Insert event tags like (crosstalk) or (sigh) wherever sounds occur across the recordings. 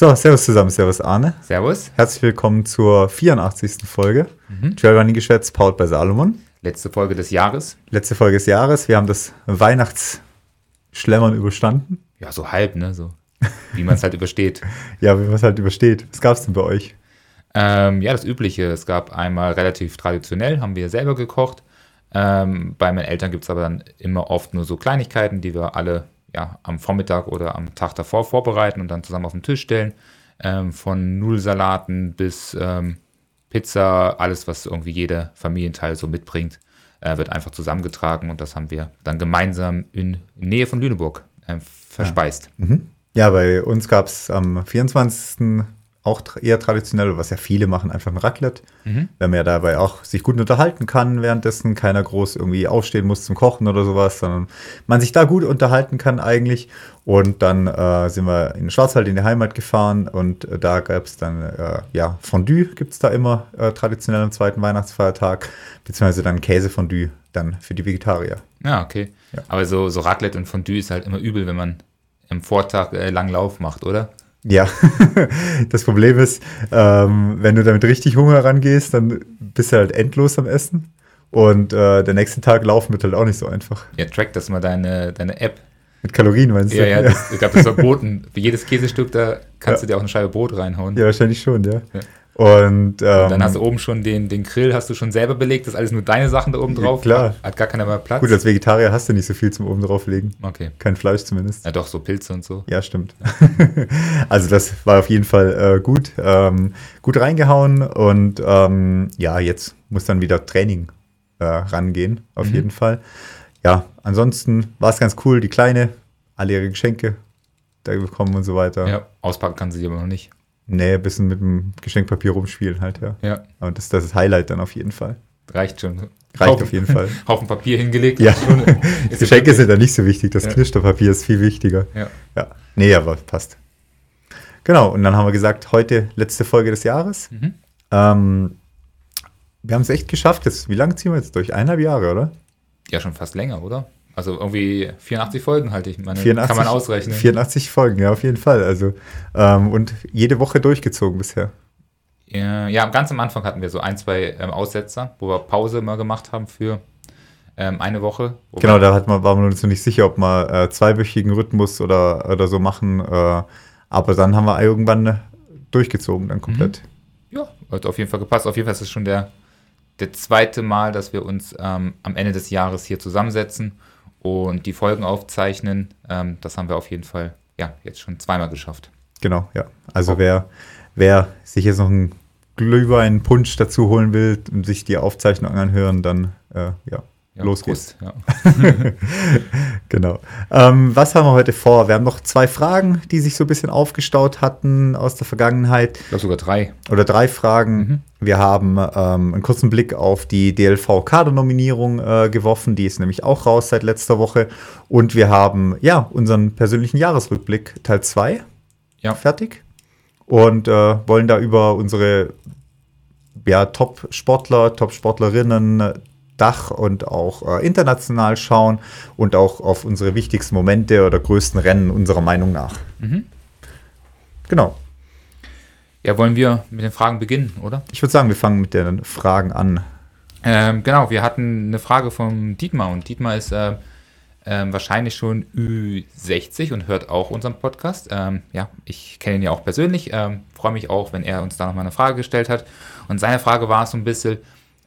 So, servus zusammen, servus Arne. Servus. Herzlich willkommen zur 84. Folge. Mhm. Trailrunning geschätzt, powered bei Salomon. Letzte Folge des Jahres. Letzte Folge des Jahres. Wir haben das Weihnachtsschlemmern überstanden. Ja, so halb, ne? So, wie man es halt (laughs) übersteht. Ja, wie man es halt übersteht. Was gab es denn bei euch? Ähm, ja, das Übliche. Es gab einmal relativ traditionell, haben wir selber gekocht. Ähm, bei meinen Eltern gibt es aber dann immer oft nur so Kleinigkeiten, die wir alle ja, am Vormittag oder am Tag davor vorbereiten und dann zusammen auf den Tisch stellen. Ähm, von Nullsalaten bis ähm, Pizza, alles, was irgendwie jeder Familienteil so mitbringt, äh, wird einfach zusammengetragen und das haben wir dann gemeinsam in Nähe von Lüneburg äh, verspeist. Ja. Mhm. ja, bei uns gab es am 24 auch eher traditionell, was ja viele machen, einfach ein Raclette. Mhm. Wenn man ja dabei auch sich gut unterhalten kann, währenddessen keiner groß irgendwie aufstehen muss zum Kochen oder sowas, sondern man sich da gut unterhalten kann eigentlich. Und dann äh, sind wir in den Schwarzwald in die Heimat gefahren und äh, da gab es dann, äh, ja, Fondue gibt es da immer äh, traditionell am zweiten Weihnachtsfeiertag, beziehungsweise dann Käsefondue dann für die Vegetarier. Ja, okay. Ja. Aber so, so Raclette und Fondue ist halt immer übel, wenn man im Vortag äh, langen Lauf macht, oder? Ja, (laughs) das Problem ist, ähm, wenn du damit richtig Hunger rangehst, dann bist du halt endlos am Essen. Und äh, der nächste Tag laufen wird halt auch nicht so einfach. Ja, track das mal deine, deine App. Mit Kalorien meinst du? Ja, ja, das, (laughs) es gab das verboten. Für jedes Käsestück, da kannst ja. du dir auch eine Scheibe Brot reinhauen. Ja, wahrscheinlich schon, ja. ja. Und, ähm, und, dann hast du oben schon den, den Grill, hast du schon selber belegt, das ist alles nur deine Sachen da oben drauf. Klar. Hat gar keiner mehr Platz. Gut, als Vegetarier hast du nicht so viel zum oben drauflegen. Okay. Kein Fleisch zumindest. Ja, doch, so Pilze und so. Ja, stimmt. (laughs) also das war auf jeden Fall äh, gut. Ähm, gut reingehauen und ähm, ja, jetzt muss dann wieder Training äh, rangehen, auf mhm. jeden Fall. Ja, ansonsten war es ganz cool, die Kleine, alle ihre Geschenke da bekommen und so weiter. Ja, auspacken kann sie aber noch nicht. Nee, ein bisschen mit dem Geschenkpapier rumspielen halt, ja. Ja. Aber das, das ist das Highlight dann auf jeden Fall. Reicht schon. Reicht Haufen, auf jeden Fall. (laughs) Haufen Papier hingelegt. Ja. (laughs) Geschenke sind da nicht so wichtig. Das ja. Knisterpapier ist viel wichtiger. Ja. ja. Nee, aber passt. Genau, und dann haben wir gesagt, heute letzte Folge des Jahres. Mhm. Ähm, wir haben es echt geschafft. Jetzt, wie lange ziehen wir jetzt durch? Eineinhalb Jahre, oder? Ja, schon fast länger, oder? Also irgendwie 84 Folgen halte ich. Meine, 84, kann man ausrechnen. 84 Folgen, ja, auf jeden Fall. Also, ähm, und jede Woche durchgezogen bisher. Ja, ja, ganz am Anfang hatten wir so ein, zwei ähm, Aussetzer, wo wir Pause immer gemacht haben für ähm, eine Woche. Genau, da hat man, war man uns noch nicht sicher, ob wir äh, zweiwöchigen Rhythmus oder, oder so machen. Äh, aber dann haben wir irgendwann durchgezogen, dann komplett. Mhm. Ja, hat auf jeden Fall gepasst. Auf jeden Fall ist es schon der, der zweite Mal, dass wir uns ähm, am Ende des Jahres hier zusammensetzen und die Folgen aufzeichnen. Ähm, das haben wir auf jeden Fall ja, jetzt schon zweimal geschafft. Genau, ja. Also oh. wer, wer sich jetzt noch einen Glühwein-Punsch dazu holen will und sich die Aufzeichnung anhören, dann äh, ja, ja, los geht's. Ja. (laughs) genau. Ähm, was haben wir heute vor? Wir haben noch zwei Fragen, die sich so ein bisschen aufgestaut hatten aus der Vergangenheit. Ich glaube sogar drei. Oder drei Fragen. Mhm. Wir haben ähm, einen kurzen Blick auf die DLV-Kader-Nominierung äh, geworfen. Die ist nämlich auch raus seit letzter Woche. Und wir haben ja unseren persönlichen Jahresrückblick Teil 2 ja. fertig. Und äh, wollen da über unsere ja, Top-Sportler, Top-Sportlerinnen, Dach und auch äh, international schauen und auch auf unsere wichtigsten Momente oder größten Rennen unserer Meinung nach. Mhm. Genau. Ja, wollen wir mit den Fragen beginnen, oder? Ich würde sagen, wir fangen mit den Fragen an. Ähm, genau, wir hatten eine Frage von Dietmar und Dietmar ist äh, äh, wahrscheinlich schon Ü60 und hört auch unseren Podcast. Ähm, ja, ich kenne ihn ja auch persönlich, ähm, freue mich auch, wenn er uns da nochmal eine Frage gestellt hat. Und seine Frage war so ein bisschen,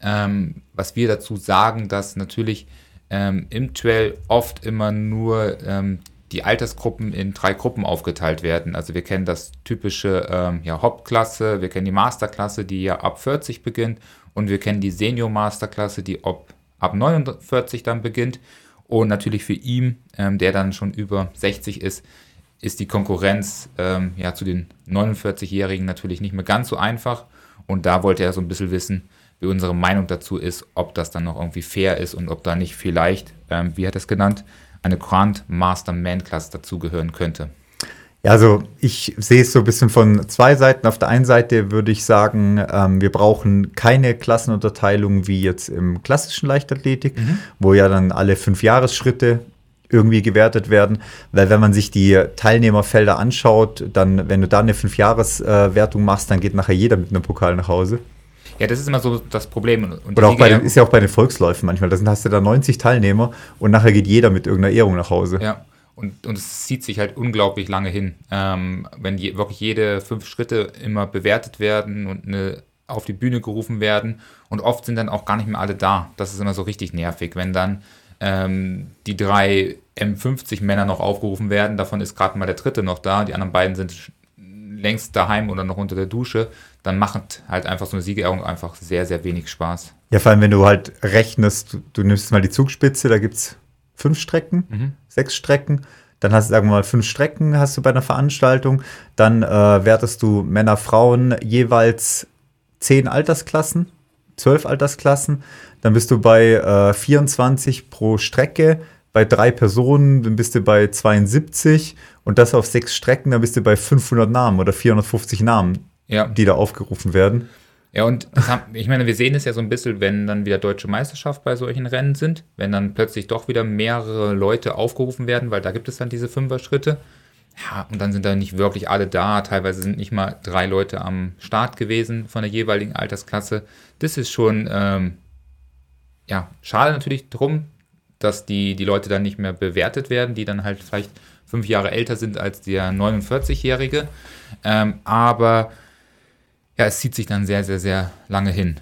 ähm, was wir dazu sagen, dass natürlich ähm, im Trail oft immer nur ähm, die Altersgruppen in drei Gruppen aufgeteilt werden. Also wir kennen das typische ähm, ja, Hauptklasse, wir kennen die Masterklasse, die ja ab 40 beginnt und wir kennen die Senior Masterklasse, die ob, ab 49 dann beginnt. Und natürlich für ihn, ähm, der dann schon über 60 ist, ist die Konkurrenz ähm, ja, zu den 49-Jährigen natürlich nicht mehr ganz so einfach. Und da wollte er so ein bisschen wissen, wie unsere Meinung dazu ist, ob das dann noch irgendwie fair ist und ob da nicht vielleicht, ähm, wie hat es genannt, eine Grand Master Man Class dazugehören könnte. Ja, also ich sehe es so ein bisschen von zwei Seiten. Auf der einen Seite würde ich sagen, ähm, wir brauchen keine Klassenunterteilung wie jetzt im klassischen Leichtathletik, mhm. wo ja dann alle fünf Jahresschritte irgendwie gewertet werden, weil wenn man sich die Teilnehmerfelder anschaut, dann, wenn du da eine Fünfjahreswertung machst, dann geht nachher jeder mit einem Pokal nach Hause. Ja, das ist immer so das Problem. Und Oder auch bei den, ist ja auch bei den Volksläufen manchmal. Da hast du da 90 Teilnehmer und nachher geht jeder mit irgendeiner Ehrung nach Hause. Ja. Und, und es zieht sich halt unglaublich lange hin. Ähm, wenn je, wirklich jede fünf Schritte immer bewertet werden und eine, auf die Bühne gerufen werden und oft sind dann auch gar nicht mehr alle da. Das ist immer so richtig nervig, wenn dann ähm, die drei M50-Männer noch aufgerufen werden, davon ist gerade mal der dritte noch da, die anderen beiden sind längst daheim oder noch unter der Dusche, dann macht halt einfach so eine Siegerehrung einfach sehr, sehr wenig Spaß. Ja, vor allem, wenn du halt rechnest, du, du nimmst mal die Zugspitze, da gibt es fünf Strecken, mhm. sechs Strecken. Dann hast du, sagen wir mal, fünf Strecken hast du bei einer Veranstaltung. Dann äh, wertest du Männer, Frauen jeweils zehn Altersklassen, zwölf Altersklassen. Dann bist du bei äh, 24 pro Strecke. Bei drei Personen dann bist du bei 72 und das auf sechs Strecken, dann bist du bei 500 Namen oder 450 Namen, ja. die da aufgerufen werden. Ja, und haben, ich meine, wir sehen es ja so ein bisschen, wenn dann wieder deutsche Meisterschaft bei solchen Rennen sind, wenn dann plötzlich doch wieder mehrere Leute aufgerufen werden, weil da gibt es dann diese Fünfer-Schritte. Ja, und dann sind da nicht wirklich alle da. Teilweise sind nicht mal drei Leute am Start gewesen von der jeweiligen Altersklasse. Das ist schon, ähm, ja, schade natürlich drum, dass die, die Leute dann nicht mehr bewertet werden, die dann halt vielleicht fünf Jahre älter sind als der 49-Jährige. Ähm, aber ja, es zieht sich dann sehr, sehr, sehr lange hin.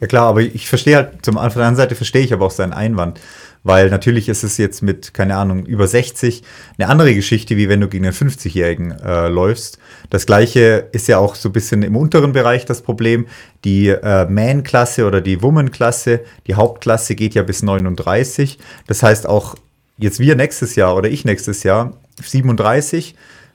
Ja klar, aber ich verstehe halt, zum, von der anderen Seite verstehe ich aber auch seinen Einwand. Weil natürlich ist es jetzt mit, keine Ahnung, über 60 eine andere Geschichte, wie wenn du gegen einen 50-Jährigen äh, läufst. Das gleiche ist ja auch so ein bisschen im unteren Bereich das Problem. Die äh, Man-Klasse oder die Woman-Klasse, die Hauptklasse geht ja bis 39. Das heißt auch jetzt wir nächstes Jahr oder ich nächstes Jahr 37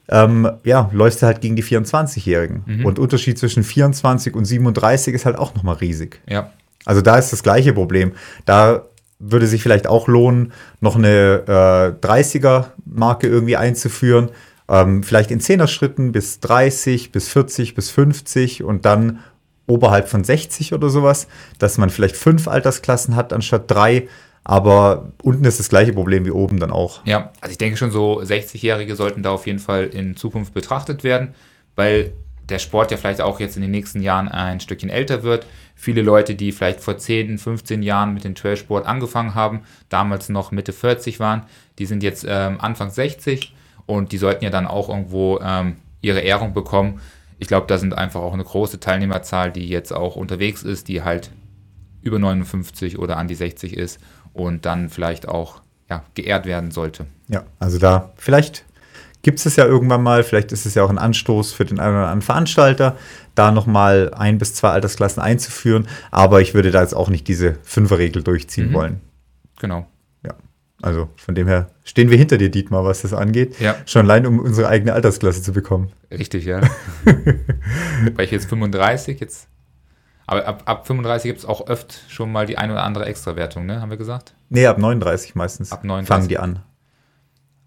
ähm, ja, läufst du halt gegen die 24-Jährigen. Mhm. Und Unterschied zwischen 24 und 37 ist halt auch nochmal riesig. Ja. Also da ist das gleiche Problem. Da würde sich vielleicht auch lohnen, noch eine äh, 30er-Marke irgendwie einzuführen. Ähm, vielleicht in 10er-Schritten bis 30, bis 40, bis 50 und dann oberhalb von 60 oder sowas, dass man vielleicht fünf Altersklassen hat anstatt drei. Aber unten ist das gleiche Problem wie oben dann auch. Ja, also ich denke schon, so 60-Jährige sollten da auf jeden Fall in Zukunft betrachtet werden, weil der Sport ja vielleicht auch jetzt in den nächsten Jahren ein Stückchen älter wird. Viele Leute, die vielleicht vor 10, 15 Jahren mit dem Trailsport angefangen haben, damals noch Mitte 40 waren, die sind jetzt ähm, Anfang 60 und die sollten ja dann auch irgendwo ähm, ihre Ehrung bekommen. Ich glaube, da sind einfach auch eine große Teilnehmerzahl, die jetzt auch unterwegs ist, die halt über 59 oder an die 60 ist und dann vielleicht auch ja, geehrt werden sollte. Ja, also da vielleicht gibt es ja irgendwann mal, vielleicht ist es ja auch ein Anstoß für den einen oder anderen Veranstalter, da nochmal ein bis zwei Altersklassen einzuführen, aber ich würde da jetzt auch nicht diese Fünferregel durchziehen mhm. wollen. Genau. Ja, also von dem her stehen wir hinter dir, Dietmar, was das angeht. Ja. Schon allein, um unsere eigene Altersklasse zu bekommen. Richtig, ja. (laughs) Weil ich jetzt 35, jetzt aber ab, ab 35 gibt es auch öfter schon mal die ein oder andere Extrawertung, ne? Haben wir gesagt? Nee, ab 39 meistens. Ab 39. Fangen die an.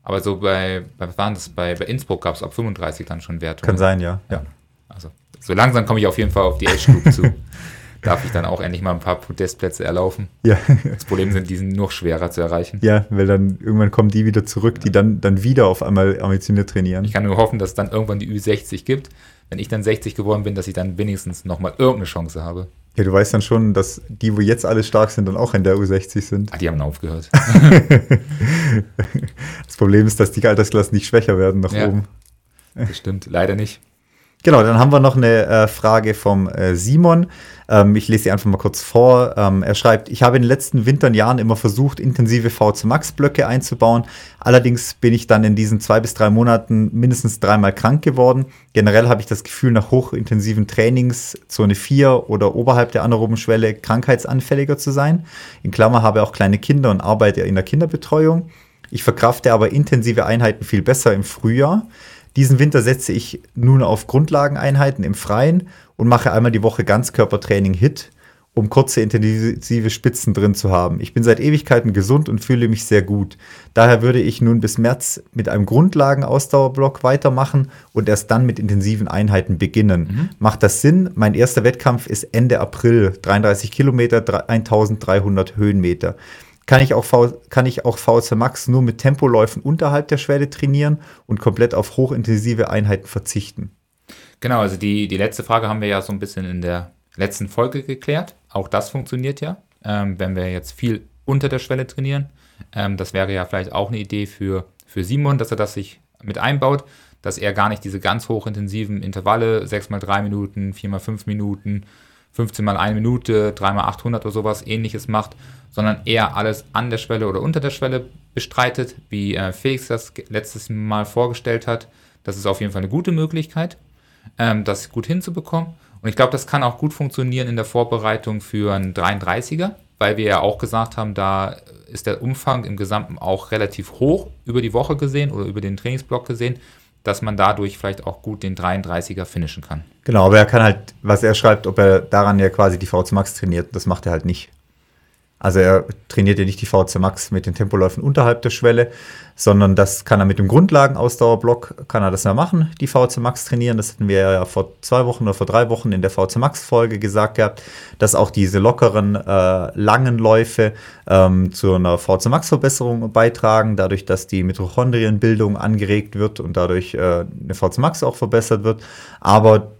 Aber so bei, bei was waren das? Bei, bei Innsbruck gab es ab 35 dann schon Wertungen. Kann sein, ja. ja. Also so langsam komme ich auf jeden Fall auf die Age Group zu. (laughs) Darf ich dann auch endlich mal ein paar Podestplätze erlaufen. Ja. Das Problem sind, die sind noch schwerer zu erreichen. Ja, weil dann irgendwann kommen die wieder zurück, die dann, dann wieder auf einmal ambitioniert trainieren. Ich kann nur hoffen, dass es dann irgendwann die Ü60 gibt, wenn ich dann 60 geworden bin, dass ich dann wenigstens nochmal irgendeine Chance habe. Ja, du weißt dann schon, dass die, wo jetzt alle stark sind, dann auch in der U60 sind. Ah, die haben aufgehört. (laughs) das Problem ist, dass die Altersklassen nicht schwächer werden nach ja, oben. Das stimmt, leider nicht. Genau, dann haben wir noch eine äh, Frage vom äh, Simon. Ähm, ich lese sie einfach mal kurz vor. Ähm, er schreibt, ich habe in den letzten Wintern Jahren immer versucht, intensive VC Max Blöcke einzubauen. Allerdings bin ich dann in diesen zwei bis drei Monaten mindestens dreimal krank geworden. Generell habe ich das Gefühl, nach hochintensiven Trainings, Zone 4 oder oberhalb der anaeroben Schwelle, krankheitsanfälliger zu sein. In Klammer habe auch kleine Kinder und arbeite in der Kinderbetreuung. Ich verkrafte aber intensive Einheiten viel besser im Frühjahr. Diesen Winter setze ich nun auf Grundlageneinheiten im Freien und mache einmal die Woche Ganzkörpertraining HIT, um kurze intensive Spitzen drin zu haben. Ich bin seit Ewigkeiten gesund und fühle mich sehr gut. Daher würde ich nun bis März mit einem Grundlagenausdauerblock weitermachen und erst dann mit intensiven Einheiten beginnen. Mhm. Macht das Sinn? Mein erster Wettkampf ist Ende April, 33 Kilometer, 1300 Höhenmeter. Kann ich, auch v, kann ich auch VZ Max nur mit Tempoläufen unterhalb der Schwelle trainieren und komplett auf hochintensive Einheiten verzichten? Genau, also die, die letzte Frage haben wir ja so ein bisschen in der letzten Folge geklärt. Auch das funktioniert ja, ähm, wenn wir jetzt viel unter der Schwelle trainieren. Ähm, das wäre ja vielleicht auch eine Idee für, für Simon, dass er das sich mit einbaut, dass er gar nicht diese ganz hochintensiven Intervalle, 6 mal 3 Minuten, 4 mal 5 Minuten, 15 mal 1 Minute, 3 mal 800 oder sowas ähnliches macht, sondern eher alles an der Schwelle oder unter der Schwelle bestreitet, wie äh, Felix das letztes Mal vorgestellt hat. Das ist auf jeden Fall eine gute Möglichkeit, ähm, das gut hinzubekommen. Und ich glaube, das kann auch gut funktionieren in der Vorbereitung für einen 33er, weil wir ja auch gesagt haben, da ist der Umfang im Gesamten auch relativ hoch über die Woche gesehen oder über den Trainingsblock gesehen, dass man dadurch vielleicht auch gut den 33er finishen kann. Genau, aber er kann halt, was er schreibt, ob er daran ja quasi die VC Max trainiert, das macht er halt nicht. Also er trainiert ja nicht die VC Max mit den Tempoläufen unterhalb der Schwelle, sondern das kann er mit dem Grundlagenausdauerblock, kann er das ja machen, die VC Max trainieren. Das hatten wir ja vor zwei Wochen oder vor drei Wochen in der VC Max Folge gesagt gehabt, dass auch diese lockeren, äh, langen Läufe ähm, zu einer VC Max Verbesserung beitragen, dadurch, dass die Mitochondrienbildung angeregt wird und dadurch äh, eine VC Max auch verbessert wird. Aber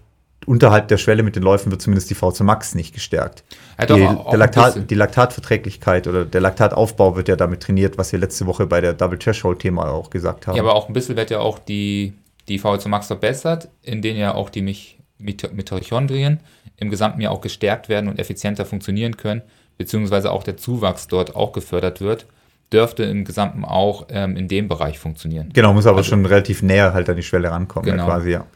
unterhalb der Schwelle mit den Läufen wird zumindest die VC Max nicht gestärkt. Ja, doch, die, auch Laktat, die, Laktatverträglichkeit oder der Laktataufbau wird ja damit trainiert, was wir letzte Woche bei der Double Threshold-Thema auch gesagt haben. Ja, aber auch ein bisschen wird ja auch die, die VC Max verbessert, in denen ja auch die Mich Mitochondrien im gesamten Jahr auch gestärkt werden und effizienter funktionieren können, beziehungsweise auch der Zuwachs dort auch gefördert wird dürfte im Gesamten auch ähm, in dem Bereich funktionieren. Genau, muss aber also, schon relativ näher halt an die Schwelle rankommen, genau. ja, quasi, ja.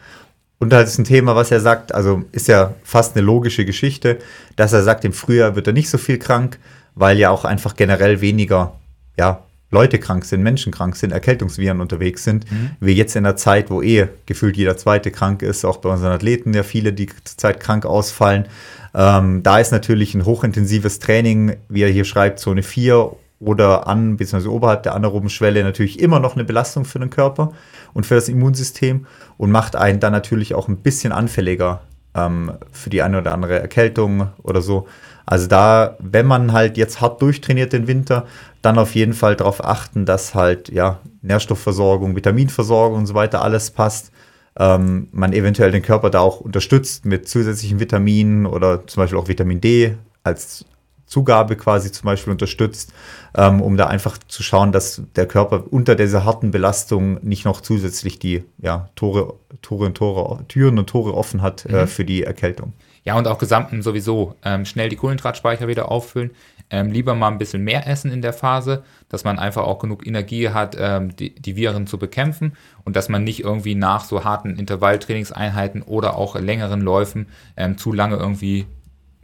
Und das ist ein Thema, was er sagt, also ist ja fast eine logische Geschichte, dass er sagt, im Frühjahr wird er nicht so viel krank, weil ja auch einfach generell weniger, ja, Leute krank sind, Menschen krank sind, Erkältungsviren unterwegs sind, mhm. wie jetzt in der Zeit, wo eh gefühlt jeder Zweite krank ist, auch bei unseren Athleten ja viele, die zurzeit krank ausfallen. Ähm, da ist natürlich ein hochintensives Training, wie er hier schreibt, Zone 4 oder an bzw. oberhalb der anaeroben Schwelle natürlich immer noch eine Belastung für den Körper und für das Immunsystem und macht einen dann natürlich auch ein bisschen anfälliger ähm, für die eine oder andere Erkältung oder so. Also da, wenn man halt jetzt hart durchtrainiert den Winter, dann auf jeden Fall darauf achten, dass halt ja Nährstoffversorgung, Vitaminversorgung und so weiter alles passt. Ähm, man eventuell den Körper da auch unterstützt mit zusätzlichen Vitaminen oder zum Beispiel auch Vitamin D als Zugabe quasi zum Beispiel unterstützt, ähm, um da einfach zu schauen, dass der Körper unter dieser harten Belastung nicht noch zusätzlich die ja, Tore, Tore und Tore, Türen und Tore offen hat äh, mhm. äh, für die Erkältung. Ja, und auch gesamten sowieso ähm, schnell die Kohlenhydratspeicher wieder auffüllen. Ähm, lieber mal ein bisschen mehr essen in der Phase, dass man einfach auch genug Energie hat, ähm, die, die, Viren zu bekämpfen und dass man nicht irgendwie nach so harten Intervalltrainingseinheiten oder auch längeren Läufen ähm, zu lange irgendwie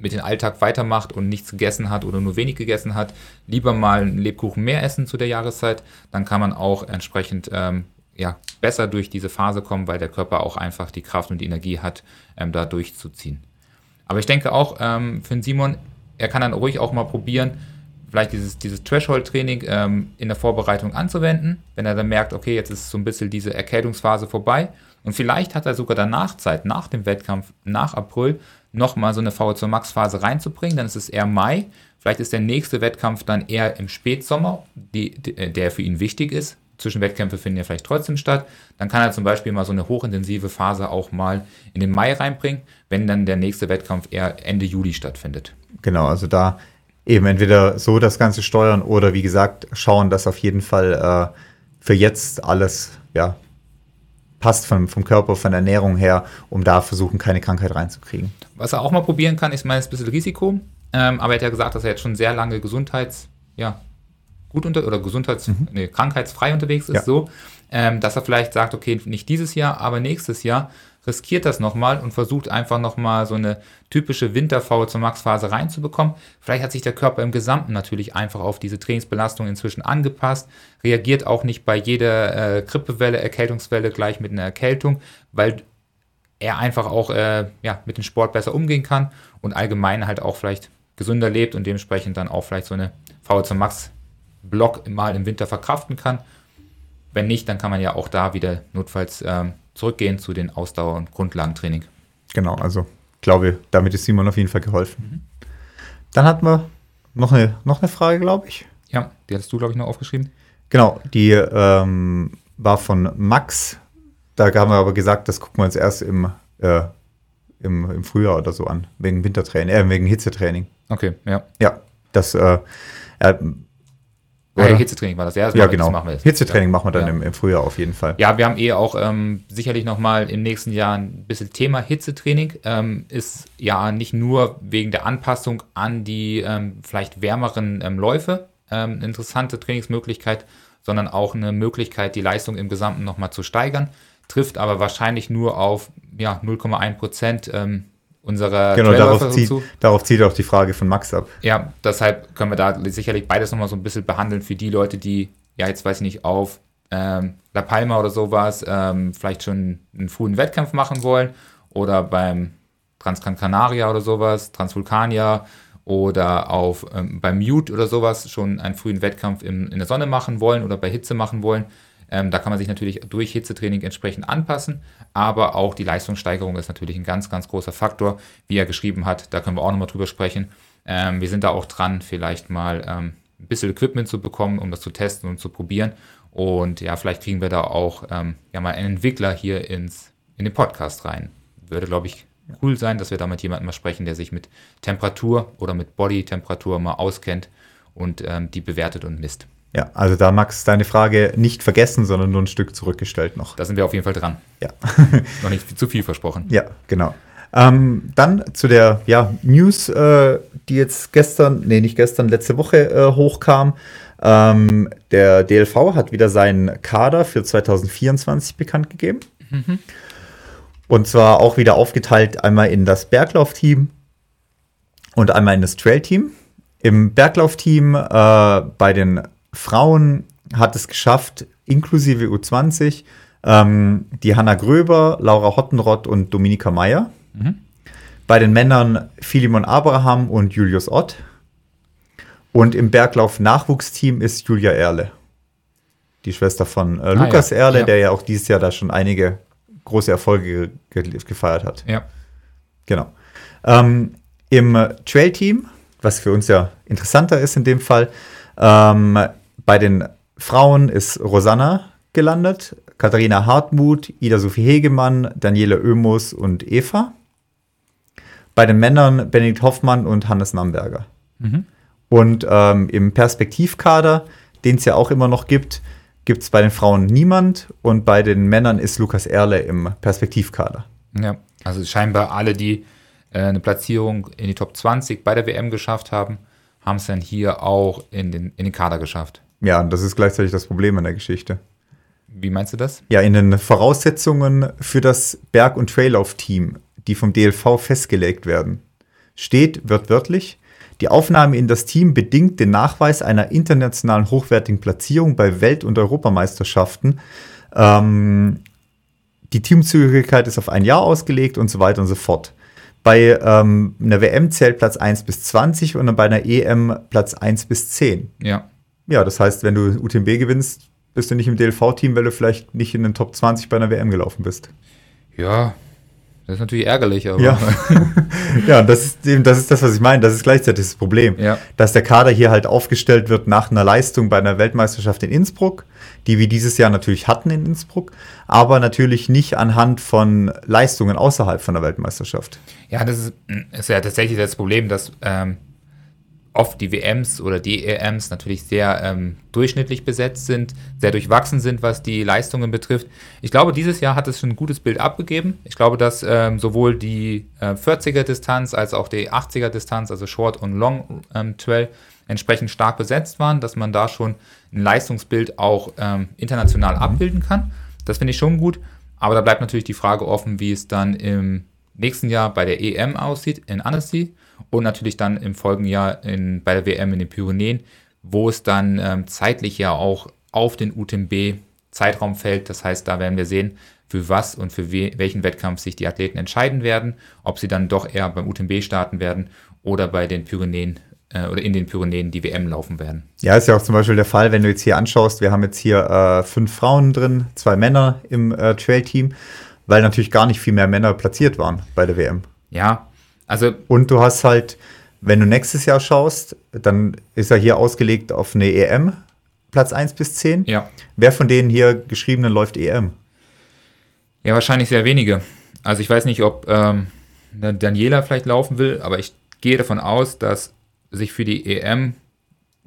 mit dem Alltag weitermacht und nichts gegessen hat oder nur wenig gegessen hat, lieber mal einen Lebkuchen mehr essen zu der Jahreszeit. Dann kann man auch entsprechend ähm, ja, besser durch diese Phase kommen, weil der Körper auch einfach die Kraft und die Energie hat, ähm, da durchzuziehen. Aber ich denke auch ähm, für den Simon, er kann dann ruhig auch mal probieren, vielleicht dieses, dieses Threshold-Training ähm, in der Vorbereitung anzuwenden, wenn er dann merkt, okay, jetzt ist so ein bisschen diese Erkältungsphase vorbei und vielleicht hat er sogar danach Zeit, nach dem Wettkampf, nach April, nochmal so eine VO2 Max Phase reinzubringen. Dann ist es eher Mai. Vielleicht ist der nächste Wettkampf dann eher im Spätsommer, die, der für ihn wichtig ist. Zwischenwettkämpfe finden ja vielleicht trotzdem statt. Dann kann er zum Beispiel mal so eine hochintensive Phase auch mal in den Mai reinbringen, wenn dann der nächste Wettkampf eher Ende Juli stattfindet. Genau, also da eben entweder so das Ganze steuern oder wie gesagt schauen, dass auf jeden Fall äh, für jetzt alles ja, passt vom, vom Körper, von der Ernährung her, um da versuchen, keine Krankheit reinzukriegen. Was er auch mal probieren kann, ist mal ein bisschen Risiko. Ähm, aber er hat ja gesagt, dass er jetzt schon sehr lange gesundheits, ja, gut unter oder gesundheits, mhm. nee, krankheitsfrei unterwegs ist, ja. so, ähm, dass er vielleicht sagt, okay, nicht dieses Jahr, aber nächstes Jahr riskiert das nochmal und versucht einfach nochmal so eine typische Winterfaul zur Maxphase reinzubekommen. Vielleicht hat sich der Körper im Gesamten natürlich einfach auf diese Trainingsbelastung inzwischen angepasst, reagiert auch nicht bei jeder äh, Grippewelle, Erkältungswelle gleich mit einer Erkältung, weil er einfach auch äh, ja, mit dem Sport besser umgehen kann und allgemein halt auch vielleicht gesünder lebt und dementsprechend dann auch vielleicht so eine VO2 Max Block mal im Winter verkraften kann. Wenn nicht, dann kann man ja auch da wieder notfalls ähm, zurückgehen zu den Ausdauer- und Grundlagentraining. Genau, also glaube, damit ist Simon auf jeden Fall geholfen. Mhm. Dann hatten wir noch eine, noch eine Frage, glaube ich. Ja, die hattest du, glaube ich, noch aufgeschrieben. Genau, die ähm, war von Max. Da haben wir aber gesagt, das gucken wir uns erst im, äh, im, im Frühjahr oder so an, wegen Wintertraining, äh, wegen Hitzetraining. Okay, ja. Ja, das, äh, Ja, oder? Hitzetraining war das. Ja, das ja genau. machen wir jetzt. Hitzetraining machen wir dann Ja. im, im Frühjahr auf jeden Fall. Ja, wir haben eh auch ähm, sicherlich nochmal im nächsten Jahr ein bisschen Thema Hitzetraining. Ähm, ist ja nicht nur wegen der Anpassung an die ähm, vielleicht wärmeren ähm, Läufe ähm, eine interessante Trainingsmöglichkeit, sondern auch eine Möglichkeit, die Leistung im Gesamten nochmal zu steigern. Trifft aber wahrscheinlich nur auf ja, 0,1 Prozent ähm, unserer Genau, darauf zieht, darauf zieht auch die Frage von Max ab. Ja, deshalb können wir da sicherlich beides nochmal so ein bisschen behandeln für die Leute, die, ja, jetzt weiß ich nicht, auf ähm, La Palma oder sowas ähm, vielleicht schon einen frühen Wettkampf machen wollen oder beim Transgran Canaria oder sowas, Transvulkania oder auf ähm, beim Mute oder sowas schon einen frühen Wettkampf in, in der Sonne machen wollen oder bei Hitze machen wollen. Ähm, da kann man sich natürlich durch Hitzetraining entsprechend anpassen, aber auch die Leistungssteigerung ist natürlich ein ganz, ganz großer Faktor, wie er geschrieben hat. Da können wir auch nochmal drüber sprechen. Ähm, wir sind da auch dran, vielleicht mal ähm, ein bisschen Equipment zu bekommen, um das zu testen und zu probieren. Und ja, vielleicht kriegen wir da auch ähm, ja mal einen Entwickler hier ins, in den Podcast rein. Würde, glaube ich, cool sein, dass wir da mit jemandem mal sprechen, der sich mit Temperatur oder mit Body-Temperatur mal auskennt und ähm, die bewertet und misst. Ja, also da Max deine Frage nicht vergessen, sondern nur ein Stück zurückgestellt noch. Da sind wir auf jeden Fall dran. Ja. (laughs) Noch nicht zu viel versprochen. Ja, genau. Ähm, dann zu der ja, News, äh, die jetzt gestern, nee, nicht gestern, letzte Woche äh, hochkam. Ähm, der DLV hat wieder seinen Kader für 2024 bekannt gegeben. Und zwar auch wieder aufgeteilt einmal in das Berglaufteam und einmal in das Trailteam. Im Berglaufteam äh, bei den Frauen hat es geschafft, inklusive U20, ähm, die Hanna Gröber, Laura Hottenrott und Dominika Meyer. Bei den Männern Philemon Abraham und Julius Ott. Und im Berglauf-Nachwuchsteam ist Julia Erle. Die Schwester von äh, Lukas ja, Erle, ja. der ja auch dieses Jahr da schon einige große Erfolge ge ge gefeiert hat. Ja. Genau. Ähm, Im Trail-Team, was für uns ja interessanter ist in dem Fall, ähm, bei den Frauen ist Rosanna gelandet, Katharina Hartmut, Ida Sophie Hegemann, Daniele Oemus und Eva. Bei den Männern Benedikt Hoffmann und Hannes Namberger. Und ähm, im Perspektivkader, den es ja auch immer noch gibt, gibt es bei den Frauen niemand und bei den Männern ist Lukas Erle im Perspektivkader. Ja, also scheinbar alle, die äh, eine Platzierung in die Top 20 bei der WM geschafft haben, haben es dann hier auch in den, in den Kader geschafft. Ja, und das ist gleichzeitig das Problem an der Geschichte. Wie meinst du das? Ja, in den Voraussetzungen für das Berg- und Traillauf-Team, die vom DLV festgelegt werden, steht wörtlich, die Aufnahme in das Team bedingt den Nachweis einer internationalen hochwertigen Platzierung bei Welt- und Europameisterschaften. Ähm, die Teamzugehörigkeit ist auf ein Jahr ausgelegt und so weiter und so fort. Bei ähm, einer WM zählt Platz 1 bis 20 und bei einer EM Platz 1 bis 10. Ja. Ja, das heißt, wenn du UTMB gewinnst, bist du nicht im DLV-Team, weil du vielleicht nicht in den Top 20 bei einer WM gelaufen bist. Ja, das ist natürlich ärgerlich, aber Ja, (laughs) ja das ist, eben, das ist das, was ich meine. Das ist gleichzeitig das Problem. Ja. Dass der Kader hier halt aufgestellt wird nach einer Leistung bei einer Weltmeisterschaft in Innsbruck, die wir dieses Jahr natürlich hatten in Innsbruck, aber natürlich nicht anhand von Leistungen außerhalb von der Weltmeisterschaft. Ja, das ist, ist ja tatsächlich das Problem, dass ähm, oft die WMs oder die EMs natürlich sehr ähm, durchschnittlich besetzt sind, sehr durchwachsen sind, was die Leistungen betrifft. Ich glaube, dieses Jahr hat es schon ein gutes Bild abgegeben. Ich glaube, dass ähm, sowohl die äh, 40er-Distanz als auch die 80er-Distanz, also Short und Long ähm, Trail, entsprechend stark besetzt waren, dass man da schon ein Leistungsbild auch ähm, international abbilden kann. Das finde ich schon gut. Aber da bleibt natürlich die Frage offen, wie es dann im nächsten Jahr bei der EM aussieht in Annecy und natürlich dann im folgenden Jahr in, bei der WM in den Pyrenäen, wo es dann ähm, zeitlich ja auch auf den UTMB-Zeitraum fällt. Das heißt, da werden wir sehen, für was und für we welchen Wettkampf sich die Athleten entscheiden werden, ob sie dann doch eher beim UTMB starten werden oder bei den Pyrenäen äh, oder in den Pyrenäen die WM laufen werden. Ja, ist ja auch zum Beispiel der Fall, wenn du jetzt hier anschaust, wir haben jetzt hier äh, fünf Frauen drin, zwei Männer im äh, Trail-Team, weil natürlich gar nicht viel mehr Männer platziert waren bei der WM. Ja, also Und du hast halt Wenn du nächstes Jahr schaust, dann ist er hier ausgelegt auf eine EM, Platz 1 bis 10. Ja. Wer von denen hier geschriebenen läuft EM? Ja, wahrscheinlich sehr wenige. Also ich weiß nicht, ob ähm, Daniela vielleicht laufen will, aber ich gehe davon aus, dass sich für die EM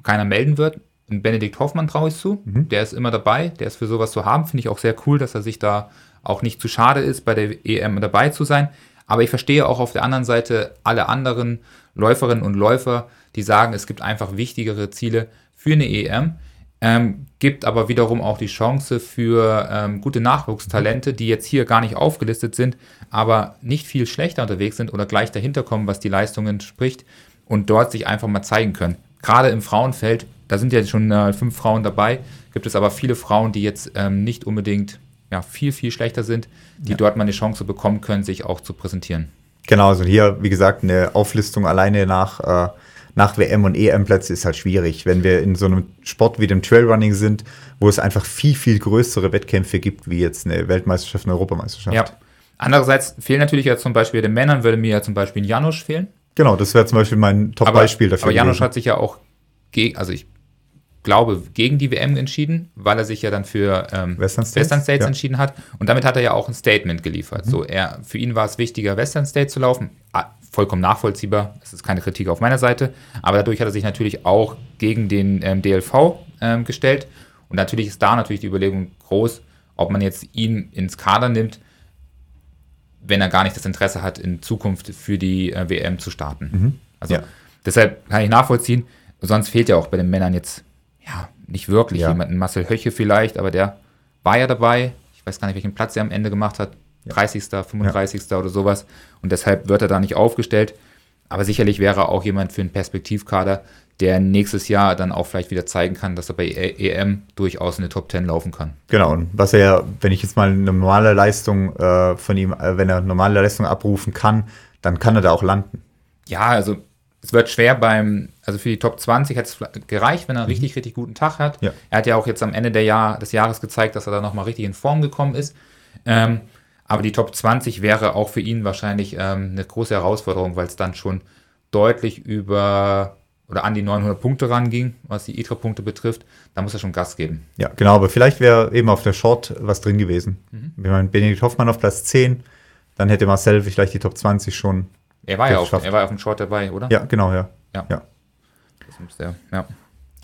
keiner melden wird. Und Benedikt Hoffmann traue ich zu. Der ist immer dabei. Der ist für sowas zu haben. Finde ich auch sehr cool, dass er sich da auch nicht zu schade ist, bei der EM dabei zu sein. Aber ich verstehe auch auf der anderen Seite alle anderen Läuferinnen und Läufer, die sagen, es gibt einfach wichtigere Ziele für eine EM. Ähm, gibt aber wiederum auch die Chance für ähm, gute Nachwuchstalente, die jetzt hier gar nicht aufgelistet sind, aber nicht viel schlechter unterwegs sind oder gleich dahinter kommen, was die Leistungen spricht und dort sich einfach mal zeigen können. Gerade im Frauenfeld, da sind ja schon äh, fünf Frauen dabei, gibt es aber viele Frauen, die jetzt ähm, nicht unbedingt ja, viel, viel schlechter sind, die dort mal eine Chance bekommen können, sich auch zu präsentieren. Genau, also hier, wie gesagt, eine Auflistung alleine nach, äh, nach WM und EM-Plätze ist halt schwierig. Wenn wir in so einem Sport wie dem Trailrunning sind, wo es einfach viel, viel größere Wettkämpfe gibt, wie jetzt eine Weltmeisterschaft, eine Europameisterschaft. Ja. Andererseits fehlen natürlich ja zum Beispiel den Männern, würde mir ja zum Beispiel ein Janusz fehlen. Genau, das wäre zum Beispiel mein Top-Beispiel dafür. aber Janusz hat sich ja auch gegen, also ich glaube, gegen die WM entschieden, weil er sich ja dann für ähm, Western States? States Ja. entschieden hat. Und damit hat er ja auch ein Statement geliefert. So, er, für ihn war es wichtiger, Western States zu laufen. Ah, vollkommen nachvollziehbar. Das ist keine Kritik auf meiner Seite. Aber dadurch hat er sich natürlich auch gegen den ähm, DLV ähm, gestellt. Und natürlich ist da natürlich die Überlegung groß, ob man jetzt ihn ins Kader nimmt, wenn er gar nicht das Interesse hat, in Zukunft für die äh, WM zu starten. Also Ja. deshalb kann ich nachvollziehen. Sonst fehlt ja auch bei den Männern jetzt ja nicht wirklich Ja. jemanden. Marcel Höche vielleicht, aber der war ja dabei. Ich weiß gar nicht, welchen Platz er am Ende gemacht hat. 30., 35. oder sowas. Und deshalb wird er da nicht aufgestellt. Aber sicherlich wäre er auch jemand für einen Perspektivkader, der nächstes Jahr dann auch vielleicht wieder zeigen kann, dass er bei E- EM durchaus in die Top 10 laufen kann. Genau, und was er ja, wenn ich jetzt mal eine normale Leistung äh, von ihm, äh, wenn er normale Leistung abrufen kann, dann kann er da auch landen. Ja, also es wird schwer beim, also für die Top 20 hat es gereicht, wenn er einen richtig, richtig guten Tag hat. Ja. Er hat ja auch jetzt am Ende der Jahr, des Jahres gezeigt, dass er da nochmal richtig in Form gekommen ist. Ähm, aber die Top 20 wäre auch für ihn wahrscheinlich ähm, eine große Herausforderung, weil es dann schon deutlich über oder an die 900 Punkte ranging, was die ITRA-Punkte betrifft. Da muss er schon Gas geben. Ja, genau, aber vielleicht wäre eben auf der Short was drin gewesen. Wenn man Benedikt Hoffmann auf Platz 10, dann hätte Marcel vielleicht die Top 20 schon. Er war ja auf, er war auf dem Short dabei, oder? Ja, genau, ja. Ja. ja. Das müsste er, ja.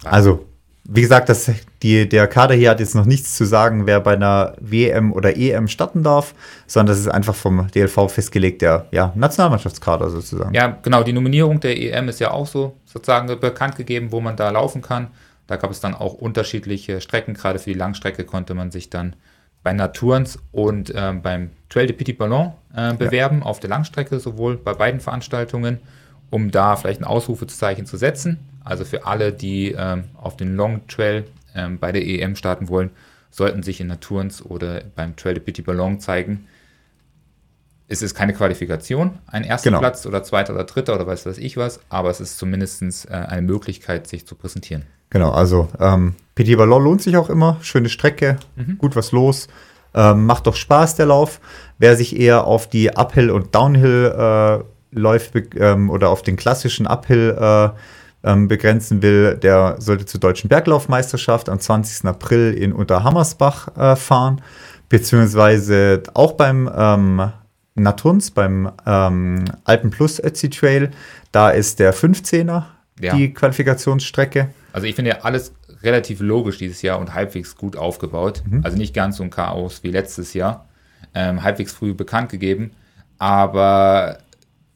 Also, wie gesagt, das, die, der Kader hier hat jetzt noch nichts zu sagen, wer bei einer WM oder EM starten darf, sondern das ist einfach vom DLV festgelegt, der ja, Nationalmannschaftskader sozusagen. Ja, genau, die Nominierung der EM ist ja auch so sozusagen bekannt gegeben, wo man da laufen kann. Da gab es dann auch unterschiedliche Strecken, gerade für die Langstrecke konnte man sich dann bei Naturns und ähm, beim Trail de Petit Ballon äh, bewerben, auf der Langstrecke, sowohl bei beiden Veranstaltungen, um da vielleicht ein Ausrufezeichen zu setzen. Also für alle, die ähm, auf den Long Trail ähm, bei der EM starten wollen, sollten sich in Naturns oder beim Trail de Petit Ballon zeigen. Es ist keine Qualifikation, ein erster Genau. Platz oder zweiter oder dritter oder weiß was ich was, aber es ist zumindest äh, eine Möglichkeit, sich zu präsentieren. Genau, also ähm, Petit Ballon lohnt sich auch immer. Schöne Strecke, Mhm. gut was los. Ähm, macht doch Spaß, der Lauf. Wer sich eher auf die Uphill- und Downhill-Läufe ähm, oder auf den klassischen Uphill äh, ähm, begrenzen will, der sollte zur Deutschen Berglaufmeisterschaft am 20. April in Unterhammersbach äh, fahren. Beziehungsweise auch beim ähm, Naturns, beim ähm, Alpen Plus Ötzi Trail. Da ist der 15er Ja. die Qualifikationsstrecke. Also ich finde ja alles relativ logisch dieses Jahr und halbwegs gut aufgebaut. Also nicht ganz so ein Chaos wie letztes Jahr. Ähm, halbwegs früh bekannt gegeben. Aber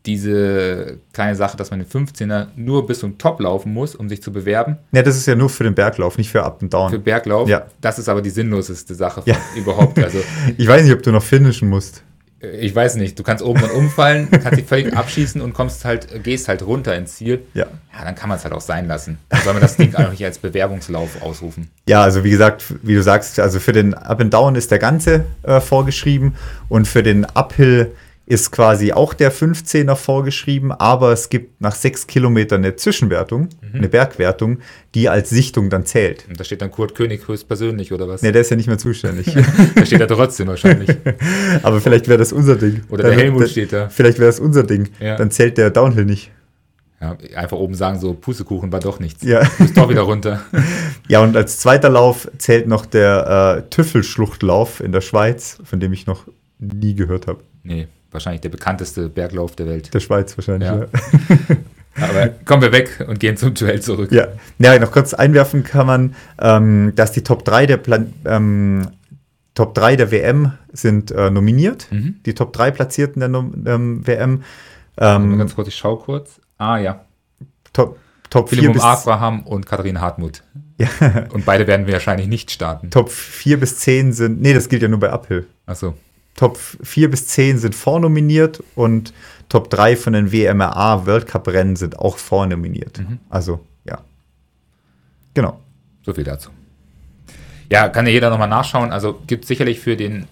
diese kleine Sache, dass man den 15er nur bis zum Top laufen muss, um sich zu bewerben, Ja, das ist ja nur für den Berglauf, nicht für Up and Down. für Berglauf, Ja. das ist aber die sinnloseste Sache Ja. überhaupt. Also (laughs) ich weiß nicht, ob du noch finishen musst. Ich weiß nicht, du kannst oben und umfallen, (laughs) kannst dich völlig abschießen und kommst halt, gehst halt runter ins Ziel. Ja. Ja, dann kann man es halt auch sein lassen. Dann soll man das Ding auch nicht als Bewerbungslauf ausrufen. Ja, also wie gesagt, wie du sagst, also für den Up and Down ist der ganze äh, vorgeschrieben und für den Uphill ist quasi auch der 15er vorgeschrieben, aber es gibt nach sechs Kilometern eine Zwischenwertung, Mhm. eine Bergwertung, die als Sichtung dann zählt. Und da steht dann Kurt König höchstpersönlich oder was? Ne, der ist ja nicht mehr zuständig. (laughs) Da steht er trotzdem wahrscheinlich. (laughs) aber vielleicht wäre das unser Ding. Oder der Helmut dann- steht da. Vielleicht wäre das unser Ding. Ja. Dann zählt der Downhill nicht. Ja, einfach oben sagen, so Pustekuchen war doch nichts. Ja. Du bist doch wieder runter. (laughs) Ja, und als zweiter Lauf zählt noch der äh, Tüffelschluchtlauf in der Schweiz, von dem ich noch nie gehört habe. Nee, wahrscheinlich der bekannteste Berglauf der Welt. Der Schweiz wahrscheinlich, Ja. ja. Aber kommen wir weg und gehen zum Duell zurück. Ja, ja noch kurz einwerfen kann man, ähm, dass die Top 3 der Plan ähm, Top 3 der WM sind äh, nominiert. Mhm. Die Top 3 Platzierten der Nom ähm, WM. Ähm, Ganz kurz, ich schaue kurz. Ah ja, Top, Top 4 Philemon bis, Abraham und Katharina Hartmut. ja, Und beide werden wir wahrscheinlich nicht starten. Top 4 bis 10 sind, nee, das gilt ja nur bei Uphill. Achso, Top 4 bis 10 sind vornominiert und Top 3 von den WMRA World Cup Rennen sind auch vornominiert. Mhm. Also, ja. Genau. so viel dazu. Ja, kann ja jeder nochmal nachschauen. Also gibt sicherlich für den,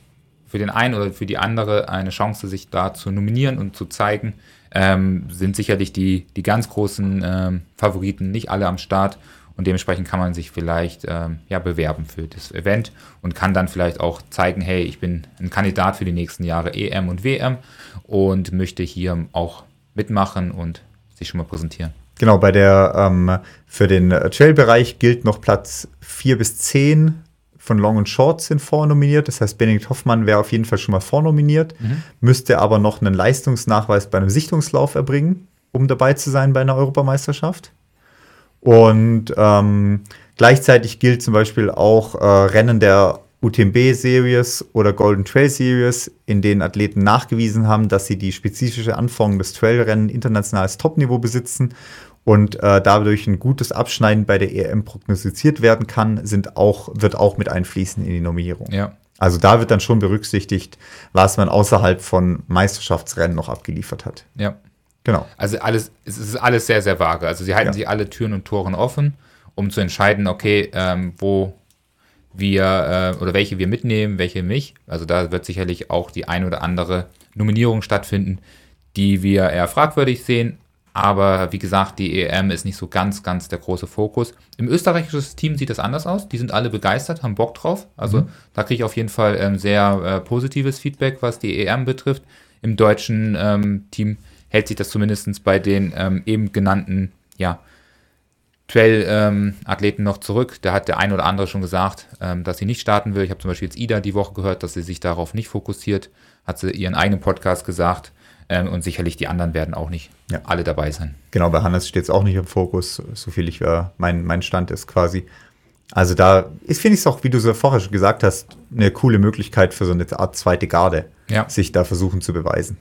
für den einen oder für die andere eine Chance, sich da zu nominieren und zu zeigen. Ähm, sind sicherlich die, die ganz großen ähm, Favoriten nicht alle am Start. Und dementsprechend kann man sich vielleicht ähm, ja, bewerben für das Event und kann dann vielleicht auch zeigen, hey, ich bin ein Kandidat für die nächsten Jahre EM und WM und möchte hier auch mitmachen und sich schon mal präsentieren. Genau, bei der, ähm, für den Trail-Bereich gilt noch Platz 4 bis 10 von Long und Short sind vornominiert. Das heißt, Benedikt Hoffmann wäre auf jeden Fall schon mal vornominiert, müsste aber noch einen Leistungsnachweis bei einem Sichtungslauf erbringen, um dabei zu sein bei einer Europameisterschaft. Und ähm, gleichzeitig gilt zum Beispiel auch äh, Rennen der UTMB Series oder Golden Trail Series, in denen Athleten nachgewiesen haben, dass sie die spezifische Anforderung des Trailrennen internationales Topniveau besitzen und äh, dadurch ein gutes Abschneiden bei der EM prognostiziert werden kann, sind auch, wird auch mit einfließen in die Nominierung. Ja, Also da wird dann schon berücksichtigt, was man außerhalb von Meisterschaftsrennen noch abgeliefert hat. ja. Genau. Also alles, es ist alles sehr, sehr vage. Also sie halten Ja. sich alle Türen und Toren offen, um zu entscheiden, okay, ähm, wo wir äh, oder welche wir mitnehmen, welche nicht. Also da wird sicherlich auch die ein oder andere Nominierung stattfinden, die wir eher fragwürdig sehen. Aber wie gesagt, die EM ist nicht so ganz, ganz der große Fokus. Im österreichischen Team sieht das anders aus. Die sind alle begeistert, haben Bock drauf. Also da kriege ich auf jeden Fall ähm, sehr äh, positives Feedback, was die EM betrifft. Im deutschen ähm, Team hält sich das zumindest bei den ähm, eben genannten ja, Trail-Athleten noch zurück. Da hat der ein oder andere schon gesagt, ähm, dass sie nicht starten will. Ich habe zum Beispiel jetzt Ida die Woche gehört, dass sie sich darauf nicht fokussiert. Hat sie ihren eigenen Podcast gesagt. Ähm, und sicherlich die anderen werden auch nicht Ja. alle dabei sein. Genau, bei Hannes steht es auch nicht im Fokus, so viel ich äh, mein, mein Stand ist quasi. Also da ist, finde ich es auch, wie du so vorher schon gesagt hast, eine coole Möglichkeit für so eine Art zweite Garde, Ja. sich da versuchen zu beweisen.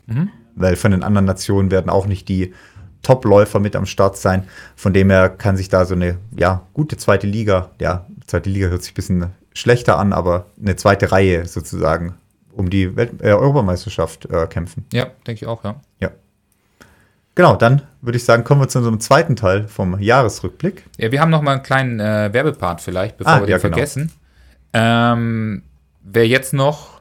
Weil von den anderen Nationen werden auch nicht die Top-Läufer mit am Start sein. Von dem her kann sich da so eine ja, gute zweite Liga, ja, zweite Liga hört sich ein bisschen schlechter an, aber eine zweite Reihe sozusagen um die Welt äh, Europameisterschaft äh, kämpfen. Ja, denke ich auch, ja. Ja. Genau, dann würde ich sagen, kommen wir zu unserem zweiten Teil vom Jahresrückblick. Ja, wir haben noch mal einen kleinen äh, Werbepart vielleicht, bevor Ah, wir den ja, genau. vergessen. Ähm, wer jetzt noch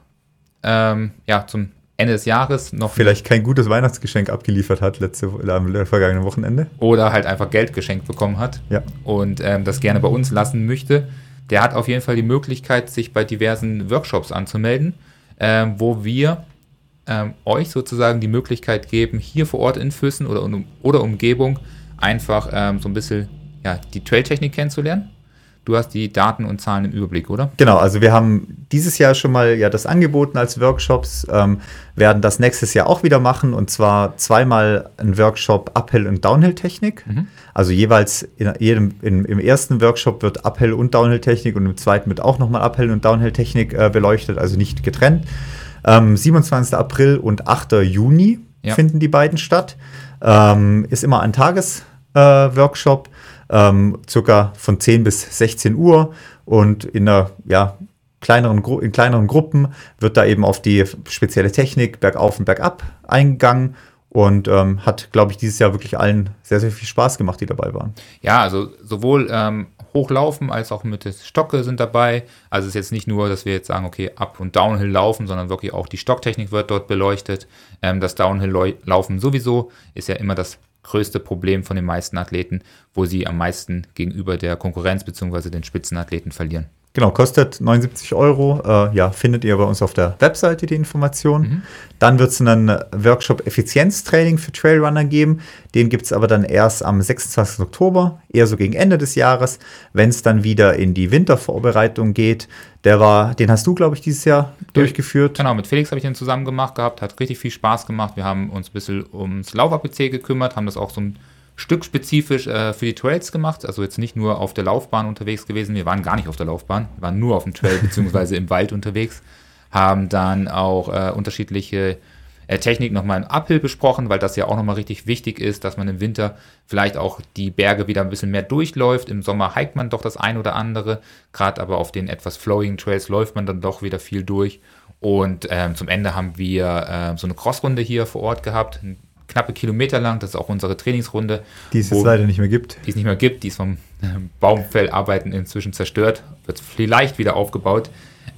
ähm, ja, zum Ende des Jahres noch Vielleicht kein gutes Weihnachtsgeschenk abgeliefert hat letzte am vergangenen Wochenende. oder halt einfach Geld geschenkt bekommen hat Ja. und ähm, das gerne bei uns lassen möchte, der hat auf jeden Fall die Möglichkeit, sich bei diversen Workshops anzumelden, ähm, wo wir ähm, euch sozusagen die Möglichkeit geben, hier vor Ort in Füssen oder, um, oder Umgebung einfach ähm, so ein bisschen ja, die Trailtechnik kennenzulernen. Du hast die Daten und Zahlen im Überblick, oder? Genau, also wir haben dieses Jahr schon mal ja das angeboten als Workshops, ähm, werden das nächstes Jahr auch wieder machen und zwar zweimal ein Workshop Uphill und Downhill Technik. Also jeweils in jedem, in, im ersten Workshop wird Uphill und Downhill Technik und im zweiten wird auch nochmal Uphill und Downhill Technik äh, beleuchtet, also nicht getrennt. Ähm, 27. April und 8. Juni Ja. finden die beiden statt. Ähm, ist immer ein Tagesworkshop. Äh, ähm, circa von 10 bis 16 Uhr und in einer ja, kleineren, in kleineren Gruppen wird da eben auf die spezielle Technik bergauf und bergab eingegangen und ähm, hat, glaube ich, dieses Jahr wirklich allen sehr, sehr viel Spaß gemacht, die dabei waren. Ja, also sowohl ähm, Hochlaufen als auch mit Stocke sind dabei. Also es ist jetzt nicht nur, dass wir jetzt sagen, okay, Up- und Downhill laufen, sondern wirklich auch die Stocktechnik wird dort beleuchtet. Ähm, das Downhill-Laufen sowieso ist ja immer das größte Problem von den meisten Athleten, wo sie am meisten gegenüber der Konkurrenz bzw. den Spitzenathleten verlieren. Genau, kostet 79 Euro. Äh, ja, findet ihr bei uns auf der Webseite die Informationen. Mhm. Dann wird es einen Workshop Effizienztraining für Trailrunner geben. Den gibt es aber dann erst am 26. Oktober, eher so gegen Ende des Jahres, wenn es dann wieder in die Wintervorbereitung geht. Der war, den hast du, glaube ich, dieses Jahr ja, durchgeführt. Genau, mit Felix habe ich den zusammen gemacht gehabt, hat richtig viel Spaß gemacht. Wir haben uns ein bisschen ums Lauf-APC gekümmert, haben das auch so ein Stück spezifisch äh, für die Trails gemacht, also jetzt nicht nur auf der Laufbahn unterwegs gewesen. Wir waren gar nicht auf der Laufbahn, wir waren nur auf dem Trail (laughs) bzw. im Wald unterwegs. Haben dann auch äh, unterschiedliche äh, Technik nochmal im Uphill besprochen, weil das ja auch nochmal richtig wichtig ist, dass man im Winter vielleicht auch die Berge wieder ein bisschen mehr durchläuft. Im Sommer hiked man doch das ein oder andere. Gerade aber auf den etwas flowing Trails läuft man dann doch wieder viel durch. Und ähm, zum Ende haben wir äh, so eine Crossrunde hier vor Ort gehabt, knappe Kilometer lang. Das ist auch unsere Trainingsrunde. Die es jetzt leider nicht mehr gibt. Die es nicht mehr gibt. Die ist vom äh, Baumfellarbeiten inzwischen zerstört. Wird vielleicht wieder aufgebaut.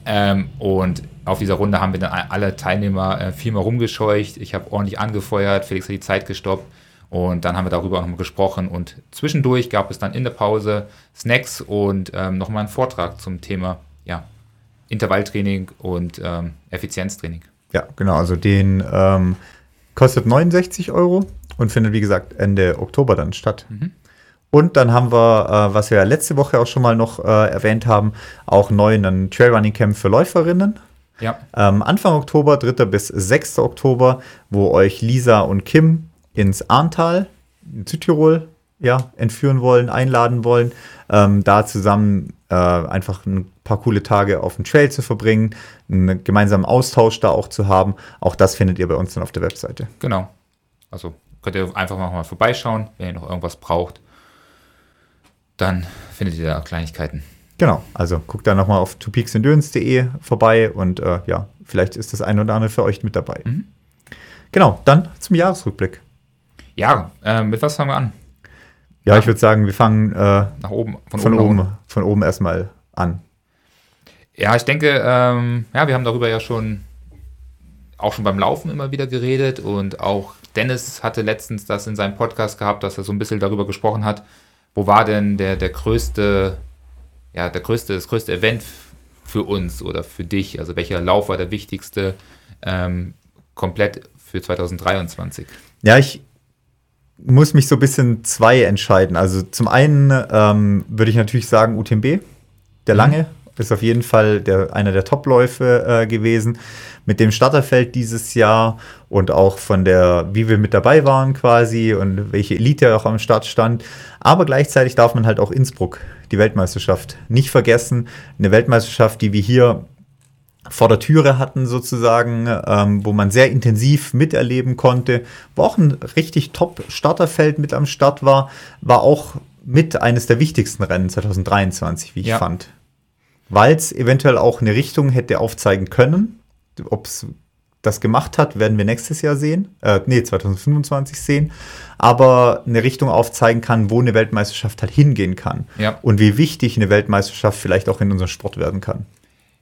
Ähm, und auf dieser Runde haben wir dann alle Teilnehmer äh, viermal rumgescheucht. Ich habe ordentlich angefeuert. Felix hat die Zeit gestoppt. Und dann haben wir darüber auch nochmal gesprochen. Und zwischendurch gab es dann in der Pause Snacks und ähm, nochmal einen Vortrag zum Thema ja, Intervalltraining und ähm, Effizienztraining. Ja, genau. Also den ähm, Kostet 69 Euro und findet, wie gesagt, Ende Oktober dann statt. Mhm. Und dann haben wir, äh, was wir letzte Woche auch schon mal noch äh, erwähnt haben, auch neu einen Trailrunning Camp für Läuferinnen. Ja. Ähm, Anfang Oktober, 3. bis 6. Oktober, wo euch Lisa und Kim ins Arntal in Südtirol ja, entführen wollen, einladen wollen, ähm, da zusammen äh, einfach ein paar coole Tage auf dem Trail zu verbringen, einen gemeinsamen Austausch da auch zu haben. Auch das findet ihr bei uns dann auf der Webseite. Genau. Also könnt ihr einfach mal vorbeischauen, wenn ihr noch irgendwas braucht. Dann findet ihr da Kleinigkeiten. Genau, also guckt da nochmal auf twopeaksendurance.de vorbei und äh, ja, vielleicht ist das ein oder andere für euch mit dabei. Mhm. Genau, dann zum Jahresrückblick. Ja, äh, mit was fangen wir an? Ja, ich würde sagen, wir fangen äh, nach oben, von, von oben, oben von oben erstmal an. Ja, ich denke, ähm, ja, wir haben darüber ja schon auch schon beim Laufen immer wieder geredet und auch Dennis hatte letztens das in seinem Podcast gehabt, dass er so ein bisschen darüber gesprochen hat, wo war denn der, der größte, ja, der größte, das größte Event für uns oder für dich? Also welcher Lauf war der wichtigste ähm, komplett für 2023? Ja, ich, muss mich so ein bisschen zwei entscheiden. Also zum einen ähm, würde ich natürlich sagen UTMB, der mhm. lange, ist auf jeden Fall der, einer der Topläufe äh, gewesen. Mit dem Starterfeld dieses Jahr und auch von der, wie wir mit dabei waren quasi und welche Elite auch am Start stand. Aber gleichzeitig darf man halt auch Innsbruck, die Weltmeisterschaft, nicht vergessen. Eine Weltmeisterschaft, die wir hier vor der Türe hatten sozusagen, ähm, wo man sehr intensiv miterleben konnte, wo auch ein richtig top Starterfeld mit am Start war, war auch mit eines der wichtigsten Rennen 2023, wie ich ja. fand. Weil es eventuell auch eine Richtung hätte aufzeigen können. Ob es das gemacht hat, werden wir nächstes Jahr sehen. Äh, nee, 2025 sehen. Aber eine Richtung aufzeigen kann, wo eine Weltmeisterschaft halt hingehen kann. Ja. Und wie wichtig eine Weltmeisterschaft vielleicht auch in unserem Sport werden kann.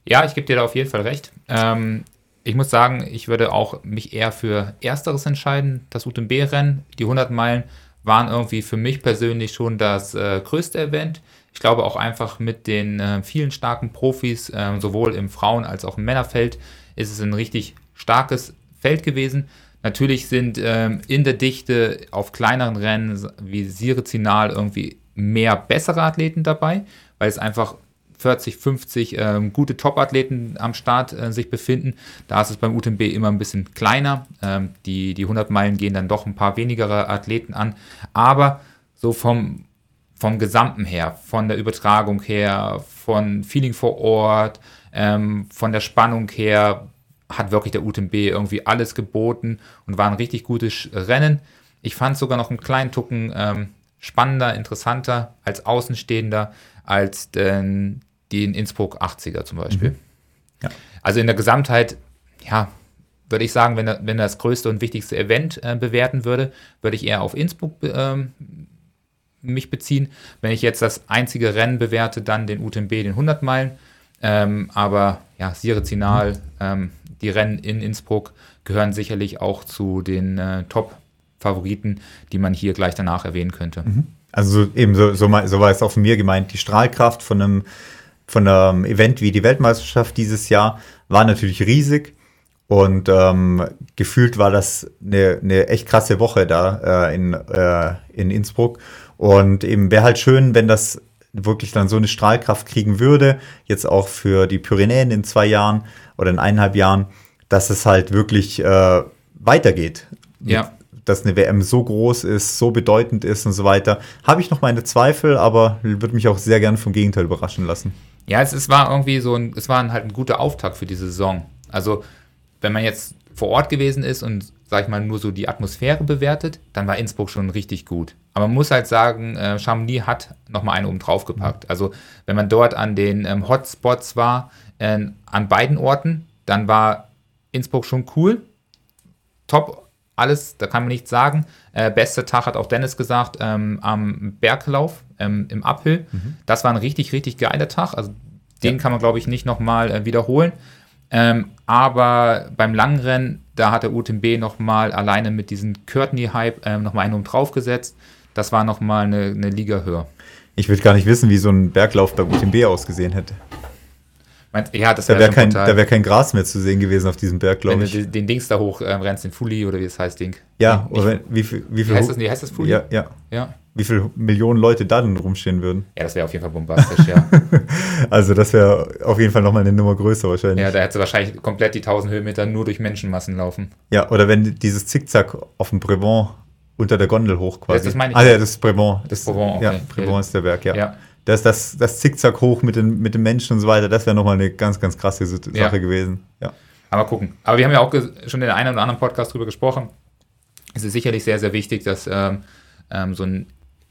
Ja, ich gebe dir da auf jeden Fall recht. Ähm, ich muss sagen, ich würde auch mich eher für Ersteres entscheiden, das UTMB-Rennen. Die 100 Meilen waren irgendwie für mich persönlich schon das äh, größte Event. Ich glaube auch einfach mit den äh, vielen starken Profis, äh, sowohl im Frauen- als auch im Männerfeld, ist es ein richtig starkes Feld gewesen. Natürlich sind ähm, in der Dichte auf kleineren Rennen wie Sirezinal irgendwie mehr bessere Athleten dabei, weil es einfach 40, 50 ähm, gute Top-Athleten am Start äh, sich befinden. Da ist es beim UTMB immer ein bisschen kleiner. Ähm, die, die 100 Meilen gehen dann doch ein paar weniger Athleten an. Aber so vom, vom Gesamten her, von der Übertragung her, von Feeling vor Ort, ähm, von der Spannung her, hat wirklich der UTMB irgendwie alles geboten und war ein richtig gutes Rennen. Ich fand es sogar noch einen kleinen Tucken ähm, spannender, interessanter als Außenstehender als den, die in Innsbruck 80er zum Beispiel. Mhm. Ja. Also in der Gesamtheit, ja, würde ich sagen, wenn er, wenn das größte und wichtigste Event äh, bewerten würde, würde ich eher auf Innsbruck ähm, mich beziehen. Wenn ich jetzt das einzige Rennen bewerte, dann den UTMB, den 100 Meilen. Ähm, aber ja, Sirezinal, mhm. ähm, die Rennen in Innsbruck gehören sicherlich auch zu den äh, Top-Favoriten, die man hier gleich danach erwähnen könnte. Mhm. Also eben so, so, so war es auch von mir gemeint, die Strahlkraft von einem von einem Event wie die Weltmeisterschaft dieses Jahr war natürlich riesig. Und ähm, gefühlt war das eine, eine echt krasse Woche da äh, in, äh, in Innsbruck. Und eben wäre halt schön, wenn das wirklich dann so eine Strahlkraft kriegen würde, jetzt auch für die Pyrenäen in zwei Jahren oder in eineinhalb Jahren, dass es halt wirklich äh, weitergeht. Ja. Dass eine WM so groß ist, so bedeutend ist und so weiter. Habe ich noch meine Zweifel, aber würde mich auch sehr gerne vom Gegenteil überraschen lassen. Ja, es, es war irgendwie so ein, es war halt ein guter Auftakt für diese Saison. Also, wenn man jetzt vor Ort gewesen ist und, sag ich mal, nur so die Atmosphäre bewertet, dann war Innsbruck schon richtig gut. Aber man muss halt sagen, äh, Chamonix hat nochmal eine oben drauf gepackt. Also, wenn man dort an den ähm, Hotspots war, äh, an beiden Orten, dann war Innsbruck schon cool. Top, alles, da kann man nichts sagen. Äh, bester Tag hat auch Dennis gesagt, ähm, am Berglauf ähm, im Uphill. Mhm. Das war ein richtig, richtig geiler Tag. Also den ja. kann man, glaube ich, nicht nochmal äh, wiederholen. Ähm, aber beim Langrennen, da hat der UTMB nochmal alleine mit diesem Courtney-Hype ähm, nochmal einen um draufgesetzt. Das war nochmal eine, eine Liga höher. Ich will gar nicht wissen, wie so ein Berglauf bei UTMB ausgesehen hätte. Meinst, ja, das da wäre kein, wär kein Gras mehr zu sehen gewesen auf diesem Berg, glaube ich. Wenn du den Dings da hoch ähm, rennst, den Fully oder wie es heißt, Ding. Ja, nee, oder wie viel, wie viel heißt das, nee, heißt das Fully? Ja, ja. ja. Wie viele Millionen Leute da denn rumstehen würden. Ja, das wäre auf jeden Fall bombastisch, ja. (laughs) also das wäre auf jeden Fall nochmal eine Nummer größer wahrscheinlich. Ja, da hätte wahrscheinlich komplett die 1000 Höhenmeter nur durch Menschenmassen laufen. Ja, oder wenn dieses Zickzack auf dem Brevant unter der Gondel hoch quasi. Das, meine ich. Ah ja, das ist Brevant. Das, das Brevant, okay. Ja, Brevant ist der Berg, ja. ja das, das, das Zickzack hoch mit den, mit den Menschen und so weiter, das wäre nochmal eine ganz, ganz krasse Sache ja. gewesen. Ja. Aber gucken. Aber wir haben ja auch schon in der einen oder anderen Podcast drüber gesprochen. Es ist sicherlich sehr, sehr wichtig, dass ähm, ähm, so ein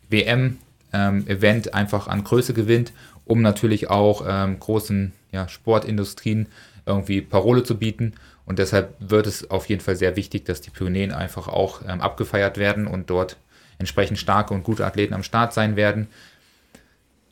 WM-Event ähm, einfach an Größe gewinnt, um natürlich auch ähm, großen ja, Sportindustrien irgendwie Parole zu bieten. Und deshalb wird es auf jeden Fall sehr wichtig, dass die Pyrenäen einfach auch ähm, abgefeiert werden und dort entsprechend starke und gute Athleten am Start sein werden.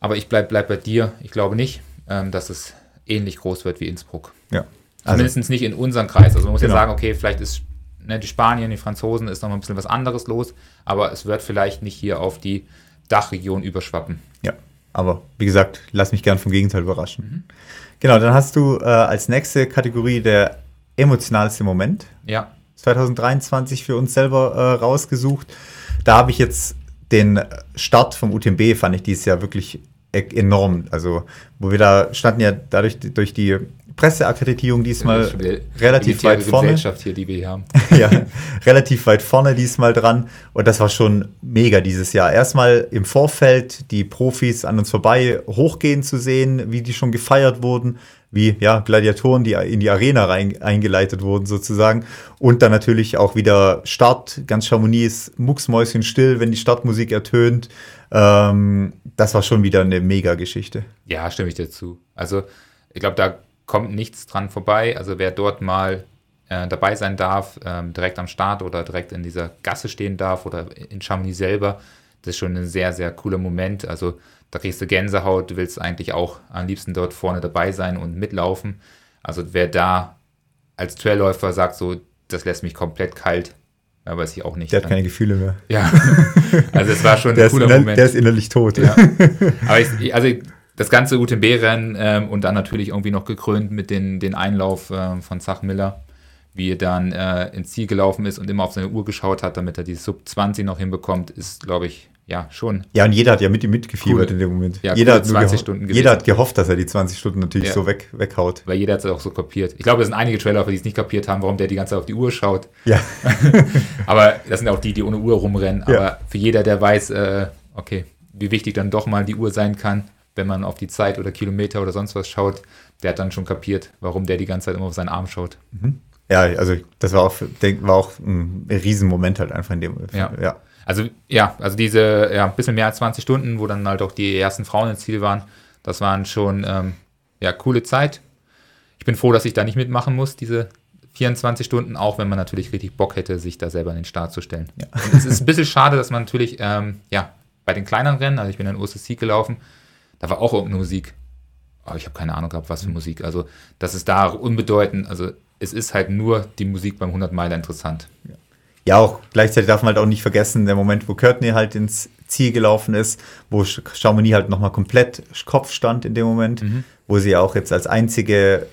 Aber ich bleibe bleib bei dir. Ich glaube nicht, ähm, dass es ähnlich groß wird wie Innsbruck. Ja. Also, Zumindest nicht in unserem Kreis. Also man muss genau. ja sagen, okay, vielleicht ist ne, die Spanier, die Franzosen ist noch mal ein bisschen was anderes los, aber es wird vielleicht nicht hier auf die Dachregion überschwappen. Ja, aber wie gesagt, lass mich gern vom Gegenteil überraschen. Mhm. Genau, dann hast du äh, als nächste Kategorie der emotionalste Moment. Ja. 2023 für uns selber äh, rausgesucht. Da habe ich jetzt den Start vom UTMB fand ich dieses Jahr wirklich enorm. Also, wo wir da standen ja dadurch durch die Presseakkreditierung diesmal relativ weit vorne. Gesellschaft hier, die wir hier haben. (laughs) ja, relativ weit vorne diesmal dran. Und das war schon mega dieses Jahr. Erstmal im Vorfeld die Profis an uns vorbei hochgehen zu sehen, wie die schon gefeiert wurden wie ja, Gladiatoren, die in die Arena rein, eingeleitet wurden sozusagen. Und dann natürlich auch wieder Start, ganz Chamonix mucksmäuschen still, wenn die Startmusik ertönt. Ähm, das war schon wieder eine Mega-Geschichte. Ja, stimme ich dir zu. Also ich glaube, da kommt nichts dran vorbei. Also wer dort mal äh, dabei sein darf, ähm, direkt am Start oder direkt in dieser Gasse stehen darf oder in Chamonix selber, das ist schon ein sehr, sehr cooler Moment. Also da kriegst du Gänsehaut, du willst eigentlich auch am liebsten dort vorne dabei sein und mitlaufen. Also wer da als Trailläufer sagt, so, das lässt mich komplett kalt, ja, weiß ich auch nicht. Der hat keine Gefühle mehr. Ja, (laughs) also es war schon ein cooler Moment. Der ist innerlich tot. Ja. Aber ich, also das ganze UTMB-Rennen ähm, und dann natürlich irgendwie noch gekrönt mit den, den Einlauf äh, von Zach Miller, wie er dann äh, ins Ziel gelaufen ist und immer auf seine Uhr geschaut hat, damit er die Sub 20 noch hinbekommt, ist, glaube ich, ja, schon. Ja, und jeder hat ja mit ihm mitgefiebert cool. in dem Moment. Ja, jeder, hat 20 Stunden gewesen. jeder hat gehofft, dass er die 20 Stunden natürlich ja. so weg, weghaut. Weil jeder hat es auch so kapiert. Ich glaube, es sind einige Trailer, die es nicht kapiert haben, warum der die ganze Zeit auf die Uhr schaut. Ja. (laughs) aber das sind auch die, die ohne Uhr rumrennen. Aber ja. für jeder, der weiß, äh, okay, wie wichtig dann doch mal die Uhr sein kann, wenn man auf die Zeit oder Kilometer oder sonst was schaut, der hat dann schon kapiert, warum der die ganze Zeit immer auf seinen Arm schaut. Mhm. Ja, also das war auch, war auch ein Riesenmoment halt einfach in dem. Ja. ja. Also ja, also diese ja, ein bisschen mehr als 20 Stunden, wo dann halt auch die ersten Frauen ins Ziel waren, das waren schon ähm, ja, coole Zeit. Ich bin froh, dass ich da nicht mitmachen muss, diese 24 Stunden, auch wenn man natürlich richtig Bock hätte, sich da selber in den Start zu stellen. Ja. es ist ein bisschen schade, dass man natürlich, ähm, ja, bei den kleineren Rennen, also ich bin in OSC gelaufen, da war auch irgendeine Musik. Aber ich habe keine Ahnung gehabt, was für. Musik. Also, das ist da unbedeutend. Also, es ist halt nur die Musik beim 100 Meiler interessant. Ja ja, auch gleichzeitig darf man halt auch nicht vergessen, der Moment, wo Courtney halt ins Ziel gelaufen ist, wo Chamonix halt nochmal komplett Kopf stand in dem Moment, mhm. wo sie auch jetzt als einzige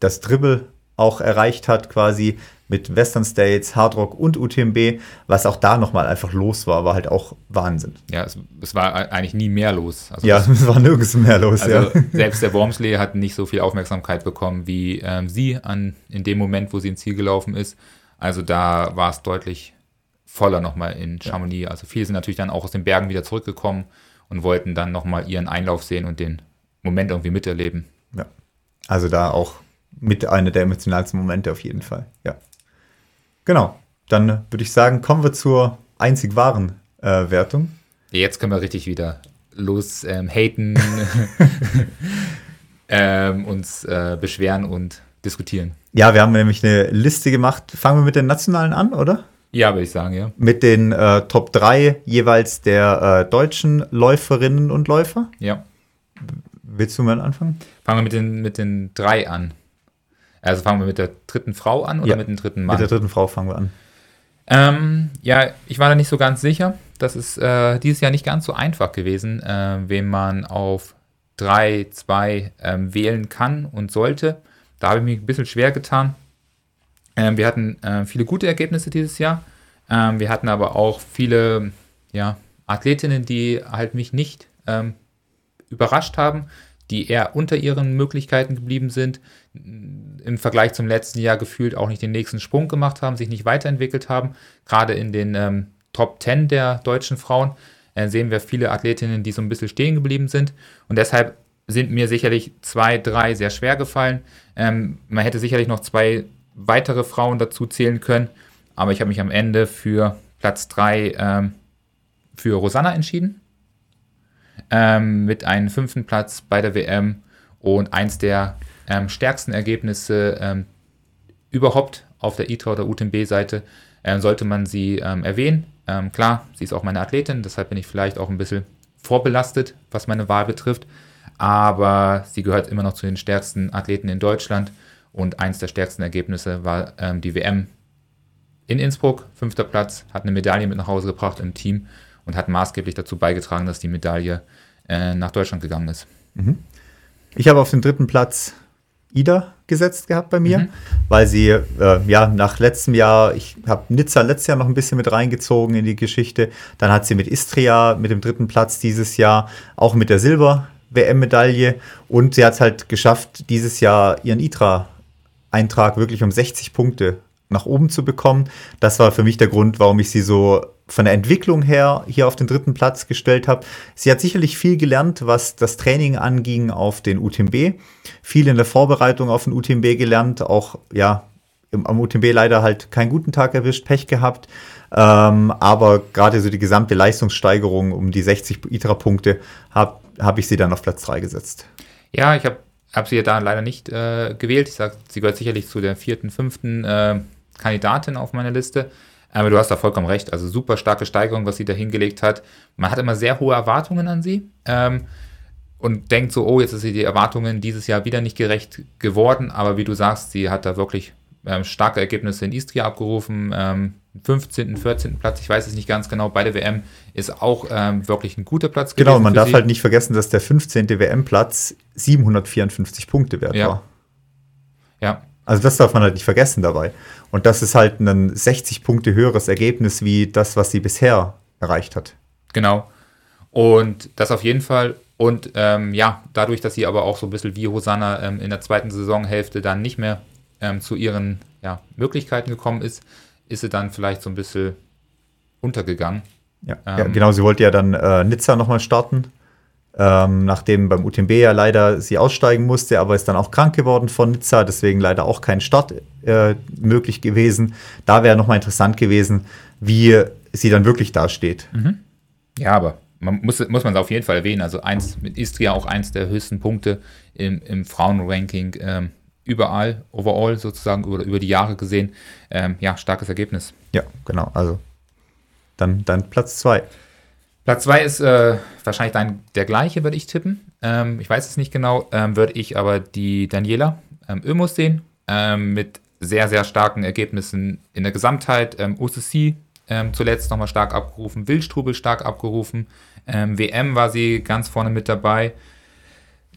das Dribble auch erreicht hat, quasi mit Western States, Hard Rock und UTMB, was auch da nochmal einfach los war, war halt auch Wahnsinn. Ja, es, es war eigentlich nie mehr los. Also ja, (laughs) es war nirgends mehr los. Also ja. (laughs) Selbst der Wormsley hat nicht so viel Aufmerksamkeit bekommen wie ähm, sie an, in dem Moment, wo sie ins Ziel gelaufen ist. Also da war es deutlich voller nochmal in Chamonix. Ja. Also viele sind natürlich dann auch aus den Bergen wieder zurückgekommen und wollten dann nochmal ihren Einlauf sehen und den Moment irgendwie miterleben. Ja, also da auch mit einer der emotionalsten Momente auf jeden Fall. Ja. Genau. Dann würde ich sagen, kommen wir zur einzig wahren äh, Wertung. Jetzt können wir richtig wieder los ähm, haten, (laughs) ähm, uns äh, beschweren und diskutieren. Ja, wir haben nämlich eine Liste gemacht. Fangen wir mit den nationalen an, oder? Ja, würde ich sagen, ja. Mit den äh, Top 3 jeweils der äh, deutschen Läuferinnen und Läufer. Ja. Willst du mal anfangen? Fangen wir mit den, mit den drei an. Also fangen wir mit der dritten Frau an oder ja, mit dem dritten Mann? Mit der dritten Frau fangen wir an. Ähm, ja, ich war da nicht so ganz sicher. Das ist äh, dieses Jahr nicht ganz so einfach gewesen, äh, wen man auf 3, 2 ähm, wählen kann und sollte. Da habe ich mich ein bisschen schwer getan. Ähm, wir hatten äh, viele gute Ergebnisse dieses Jahr. Ähm, wir hatten aber auch viele ja, Athletinnen, die halt mich nicht ähm, überrascht haben, die eher unter ihren Möglichkeiten geblieben sind, im Vergleich zum letzten Jahr gefühlt auch nicht den nächsten Sprung gemacht haben, sich nicht weiterentwickelt haben. Gerade in den ähm, Top 10 der deutschen Frauen äh, sehen wir viele Athletinnen, die so ein bisschen stehen geblieben sind. Und deshalb sind mir sicherlich zwei, drei sehr schwer gefallen. Ähm, man hätte sicherlich noch zwei weitere Frauen dazu zählen können, aber ich habe mich am Ende für Platz drei ähm, für Rosanna entschieden. Ähm, mit einem fünften Platz bei der WM und eins der ähm, stärksten Ergebnisse ähm, überhaupt auf der ITRA oder UTMB-Seite, äh, sollte man sie ähm, erwähnen. Ähm, klar, sie ist auch meine Athletin, deshalb bin ich vielleicht auch ein bisschen vorbelastet, was meine Wahl betrifft. Aber sie gehört immer noch zu den stärksten Athleten in Deutschland und eins der stärksten Ergebnisse war ähm, die WM in Innsbruck, fünfter Platz, hat eine Medaille mit nach Hause gebracht im Team und hat maßgeblich dazu beigetragen, dass die Medaille äh, nach Deutschland gegangen ist. Mhm. Ich habe auf den dritten Platz Ida gesetzt gehabt bei mir, mhm. weil sie äh, ja nach letztem Jahr, ich habe Nizza letztes Jahr noch ein bisschen mit reingezogen in die Geschichte, dann hat sie mit Istria mit dem dritten Platz dieses Jahr auch mit der Silber-WM-Medaille und sie hat es halt geschafft, dieses Jahr ihren ITRA-Eintrag wirklich um 60 Punkte nach oben zu bekommen. Das war für mich der Grund, warum ich sie so von der Entwicklung her hier auf den dritten Platz gestellt habe. Sie hat sicherlich viel gelernt, was das Training anging auf den UTMB. Viel in der Vorbereitung auf den UTMB gelernt, auch ja am UTMB leider halt keinen guten Tag erwischt, Pech gehabt. Ähm, aber gerade so die gesamte Leistungssteigerung um die 60 ITRA-Punkte habe hab ich sie dann auf Platz 3 gesetzt. Ja, ich habe hab sie da leider nicht äh, gewählt. Ich sage, sie gehört sicherlich zu der vierten, fünften äh, Kandidatin auf meiner Liste. Aber du hast da vollkommen recht. Also super starke Steigerung, was sie da hingelegt hat. Man hat immer sehr hohe Erwartungen an sie ähm, und denkt so, oh, jetzt ist sie die Erwartungen dieses Jahr wieder nicht gerecht geworden. Aber wie du sagst, sie hat da wirklich ähm, starke Ergebnisse in Istria abgerufen. Ähm, 15., 14. Platz, ich weiß es nicht ganz genau, bei der WM ist auch ähm, wirklich ein guter Platz genau, gewesen. Genau, man darf sie. halt nicht vergessen, dass der 15. WM-Platz 754 Punkte wert ja. war. Ja, also das darf man halt nicht vergessen dabei. Und das ist halt ein 60 Punkte höheres Ergebnis wie das, was sie bisher erreicht hat. Genau. Und das auf jeden Fall. Und ähm, ja, dadurch, dass sie aber auch so ein bisschen wie Hosanna ähm, in der zweiten Saisonhälfte dann nicht mehr ähm, zu ihren ja, Möglichkeiten gekommen ist, ist sie dann vielleicht so ein bisschen untergegangen. Ja, ja ähm, genau. Sie wollte ja dann äh, Nizza nochmal starten ähm, nachdem beim UTMB ja leider sie aussteigen musste, aber ist dann auch krank geworden von Nizza, deswegen leider auch kein Start äh, möglich gewesen. Da wäre nochmal interessant gewesen, wie sie dann wirklich dasteht. Mhm. Ja, aber man muss, muss man es auf jeden Fall erwähnen. Also eins mit Istria auch eins der höchsten Punkte im, im Frauenranking ähm, überall, overall sozusagen, oder über die Jahre gesehen. Ähm, ja, starkes Ergebnis. Ja, genau. Also dann, dann Platz zwei. Platz 2 ist äh, wahrscheinlich dein, der gleiche, würde ich tippen. Ähm, ich weiß es nicht genau. Ähm, würde ich aber die Daniela ähm, sehen. Ähm, mit sehr, sehr starken Ergebnissen in der Gesamtheit. Ähm, OCC ähm, zuletzt nochmal stark abgerufen, Wildstrubel stark abgerufen, ähm, WM war sie ganz vorne mit dabei.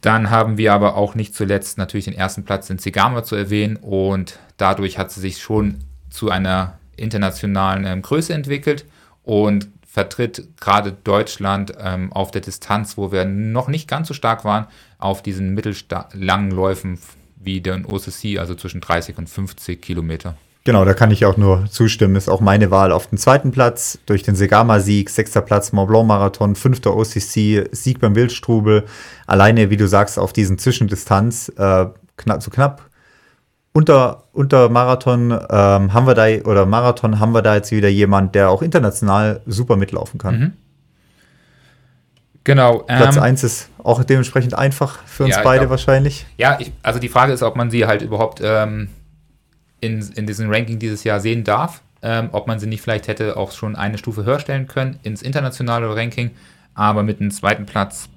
Dann haben wir aber auch nicht zuletzt natürlich den ersten Platz in Zegama zu erwähnen und dadurch hat sie sich schon zu einer internationalen ähm, Größe entwickelt und vertritt gerade Deutschland ähm, auf der Distanz, wo wir noch nicht ganz so stark waren, auf diesen mittellangen Läufen wie den OCC, also zwischen 30 und 50 Kilometer. Genau, da kann ich auch nur zustimmen. Ist auch meine Wahl auf den zweiten Platz durch den Segama-Sieg, sechster Platz Mont Blanc-Marathon, fünfter OCC, Sieg beim Wildstrubel. Alleine, wie du sagst, auf diesen Zwischendistanz, äh, knapp, so knapp unter, unter Marathon ähm, haben wir da, oder Marathon haben wir da jetzt wieder jemand, der auch international super mitlaufen kann. Mhm. Genau. Platz ähm, 1 ist auch dementsprechend einfach für uns ja, beide glaub, wahrscheinlich. Ja, ich, also die Frage ist, ob man sie halt überhaupt ähm, in, in diesem Ranking dieses Jahr sehen darf. Ähm, ob man sie nicht vielleicht hätte auch schon eine Stufe höher stellen können ins internationale Ranking, aber mit einem zweiten Platz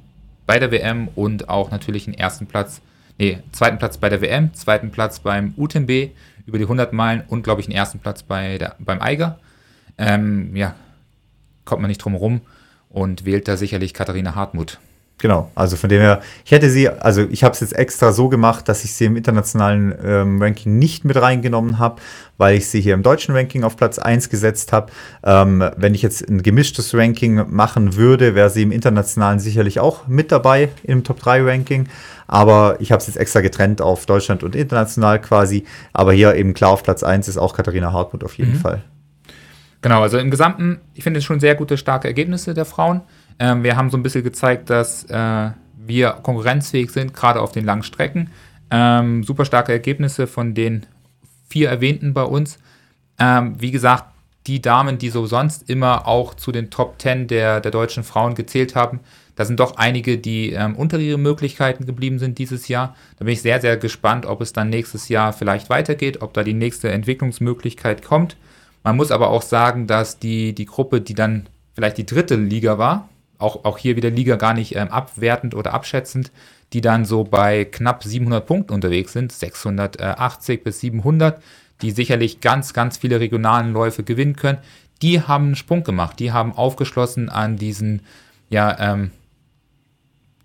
bei der WM und auch natürlich einen ersten Platz, nee, zweiten Platz bei der WM, zweiten Platz beim UTMB über die 100 Meilen und glaube ich einen ersten Platz bei der, beim Eiger. Ähm, ja, kommt man nicht drum herum und wählt da sicherlich Katharina Hartmut. Genau, also von dem her, ich hätte sie, also ich habe es jetzt extra so gemacht, dass ich sie im internationalen ähm, Ranking nicht mit reingenommen habe, weil ich sie hier im deutschen Ranking auf Platz 1 gesetzt habe. Ähm, wenn ich jetzt ein gemischtes Ranking machen würde, wäre sie im internationalen sicherlich auch mit dabei im Top 3 Ranking. Aber ich habe es jetzt extra getrennt auf Deutschland und international quasi. Aber hier eben klar auf Platz 1 ist auch Katharina Hartmut auf jeden mhm. Fall. Genau, also im Gesamten, ich finde es schon sehr gute, starke Ergebnisse der Frauen. Ähm, wir haben so ein bisschen gezeigt, dass äh, wir konkurrenzfähig sind, gerade auf den langen Strecken. Ähm, super starke Ergebnisse von den vier erwähnten bei uns. Ähm, wie gesagt, die Damen, die so sonst immer auch zu den Top 10 der, der deutschen Frauen gezählt haben, da sind doch einige, die ähm, unter ihren Möglichkeiten geblieben sind dieses Jahr. Da bin ich sehr, sehr gespannt, ob es dann nächstes Jahr vielleicht weitergeht, ob da die nächste Entwicklungsmöglichkeit kommt. Man muss aber auch sagen, dass die, die Gruppe, die dann vielleicht die dritte Liga war, auch, auch hier wieder Liga gar nicht ähm, abwertend oder abschätzend, die dann so bei knapp 700 Punkten unterwegs sind, 680 bis 700, die sicherlich ganz, ganz viele regionalen Läufe gewinnen können. Die haben einen Sprung gemacht, die haben aufgeschlossen an diesen ja, ähm,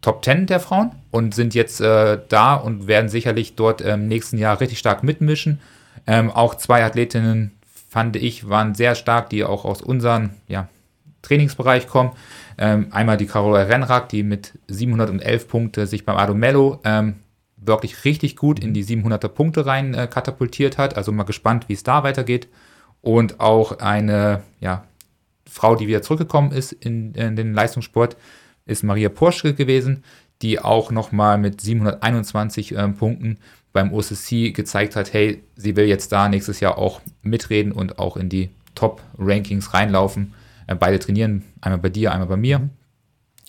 Top 10 der Frauen und sind jetzt äh, da und werden sicherlich dort im ähm, nächsten Jahr richtig stark mitmischen. Ähm, auch zwei Athletinnen, fand ich, waren sehr stark, die auch aus unserem ja, Trainingsbereich kommen. Ähm, einmal die Carola Renrack, die mit 711 Punkte sich beim Adomello ähm, wirklich richtig gut in die 700er Punkte rein äh, katapultiert hat. Also mal gespannt, wie es da weitergeht. Und auch eine ja, Frau, die wieder zurückgekommen ist in, in den Leistungssport, ist Maria Porschke gewesen, die auch nochmal mit 721 äh, Punkten beim OCC gezeigt hat, hey, sie will jetzt da nächstes Jahr auch mitreden und auch in die Top-Rankings reinlaufen. Äh, beide trainieren, einmal bei dir, einmal bei mir.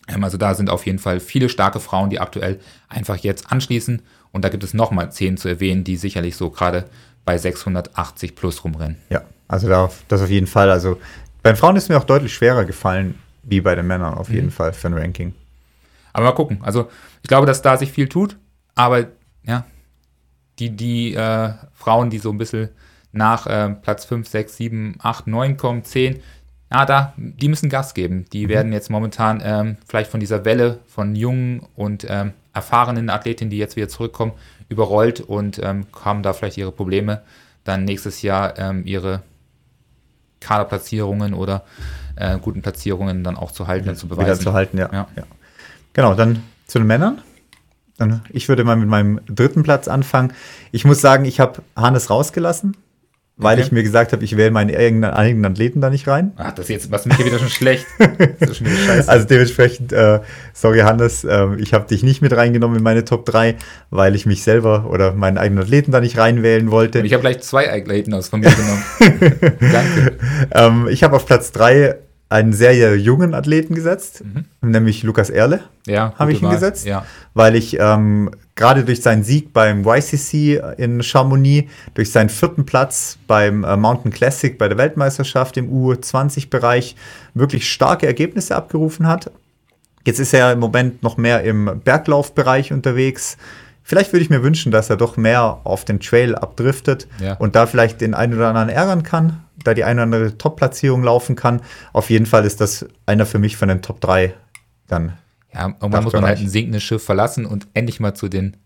Ähm, also da sind auf jeden Fall viele starke Frauen, die aktuell einfach jetzt anschließen. Und da gibt es nochmal zehn zu erwähnen, die sicherlich so gerade bei 680 plus rumrennen. Ja, also da, das auf jeden Fall. Also beim Frauen ist mir auch deutlich schwerer gefallen, wie bei den Männern auf jeden mhm. Fall für ein Ranking. Aber mal gucken. Also ich glaube, dass da sich viel tut. Aber ja, die, die äh, Frauen, die so ein bisschen nach äh, Platz 5, 6, 7, 8, 9 kommen, 10, ja, da, die müssen Gas geben. Die mhm. werden jetzt momentan ähm, vielleicht von dieser Welle von jungen und ähm, erfahrenen Athletinnen, die jetzt wieder zurückkommen, überrollt und ähm, haben da vielleicht ihre Probleme, dann nächstes Jahr ähm, ihre Kaderplatzierungen oder äh, guten Platzierungen dann auch zu halten und zu beweisen. Wieder zu halten, ja. ja. ja. Genau, dann zu den Männern. Dann, ich würde mal mit meinem dritten Platz anfangen. Ich muss sagen, ich habe Hannes rausgelassen weil okay. ich mir gesagt habe, ich wähle meine eigenen Athleten da nicht rein. Ach, das jetzt was mich hier wieder schon schlecht. schon wieder (laughs) also dementsprechend, äh, sorry Hannes, äh, ich habe dich nicht mit reingenommen in meine Top 3, weil ich mich selber oder meinen eigenen Athleten da nicht reinwählen wollte. Und ich habe gleich zwei Athleten aus von mir genommen. (laughs) Danke. Ähm, ich habe auf Platz 3 einen sehr, jungen Athleten gesetzt, mhm. nämlich Lukas Erle. Ja, habe ich ihn Wahl. gesetzt, ja. weil ich ähm, gerade durch seinen Sieg beim YCC in Chamonix, durch seinen vierten Platz beim äh, Mountain Classic bei der Weltmeisterschaft im U20-Bereich wirklich starke Ergebnisse abgerufen hat. Jetzt ist er im Moment noch mehr im Berglaufbereich unterwegs, vielleicht würde ich mir wünschen, dass er doch mehr auf den Trail abdriftet Ja. und da vielleicht den einen oder anderen ärgern kann, da die eine oder andere Top-Platzierung laufen kann. Auf jeden Fall ist das einer für mich von den Top 3 dann. Ja, irgendwann muss man halt ein sinkendes Schiff verlassen und endlich mal zu den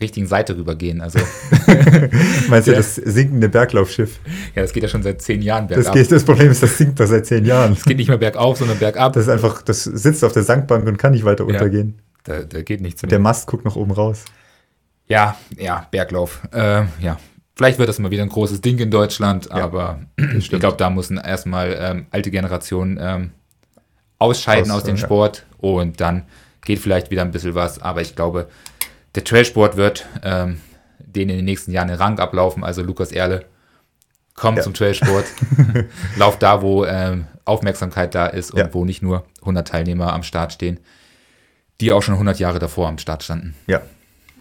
richtigen Seite rübergehen. Also, (laughs) Meinst du Ja. das sinkende Berglaufschiff? ja, das geht ja schon seit zehn Jahren Das, bergab. geht, das Problem ist, das sinkt doch seit zehn Jahren. Es geht nicht mehr bergauf, sondern bergab. Das ist einfach, das sitzt auf der Sandbank und kann nicht weiter Ja. untergehen. Da, da geht nichts Der mehr. Mast guckt nach oben raus. Ja, ja, Berglauf. Äh, ja, vielleicht wird das mal wieder ein großes Ding in Deutschland, aber ich glaube, da müssen erstmal ähm, alte Generationen ähm, ausscheiden Aus, aus dem ja. Sport und dann geht vielleicht wieder ein bisschen was. Aber ich glaube, der Trailsport wird ähm, den in den nächsten Jahren den Rang ablaufen. Also Lukas Erle, komm Ja. zum Trailsport. (laughs) Lauf da, wo ähm, Aufmerksamkeit da ist und Ja. wo nicht nur 100 Teilnehmer am Start stehen, die auch schon 100 Jahre davor am Start standen. Ja,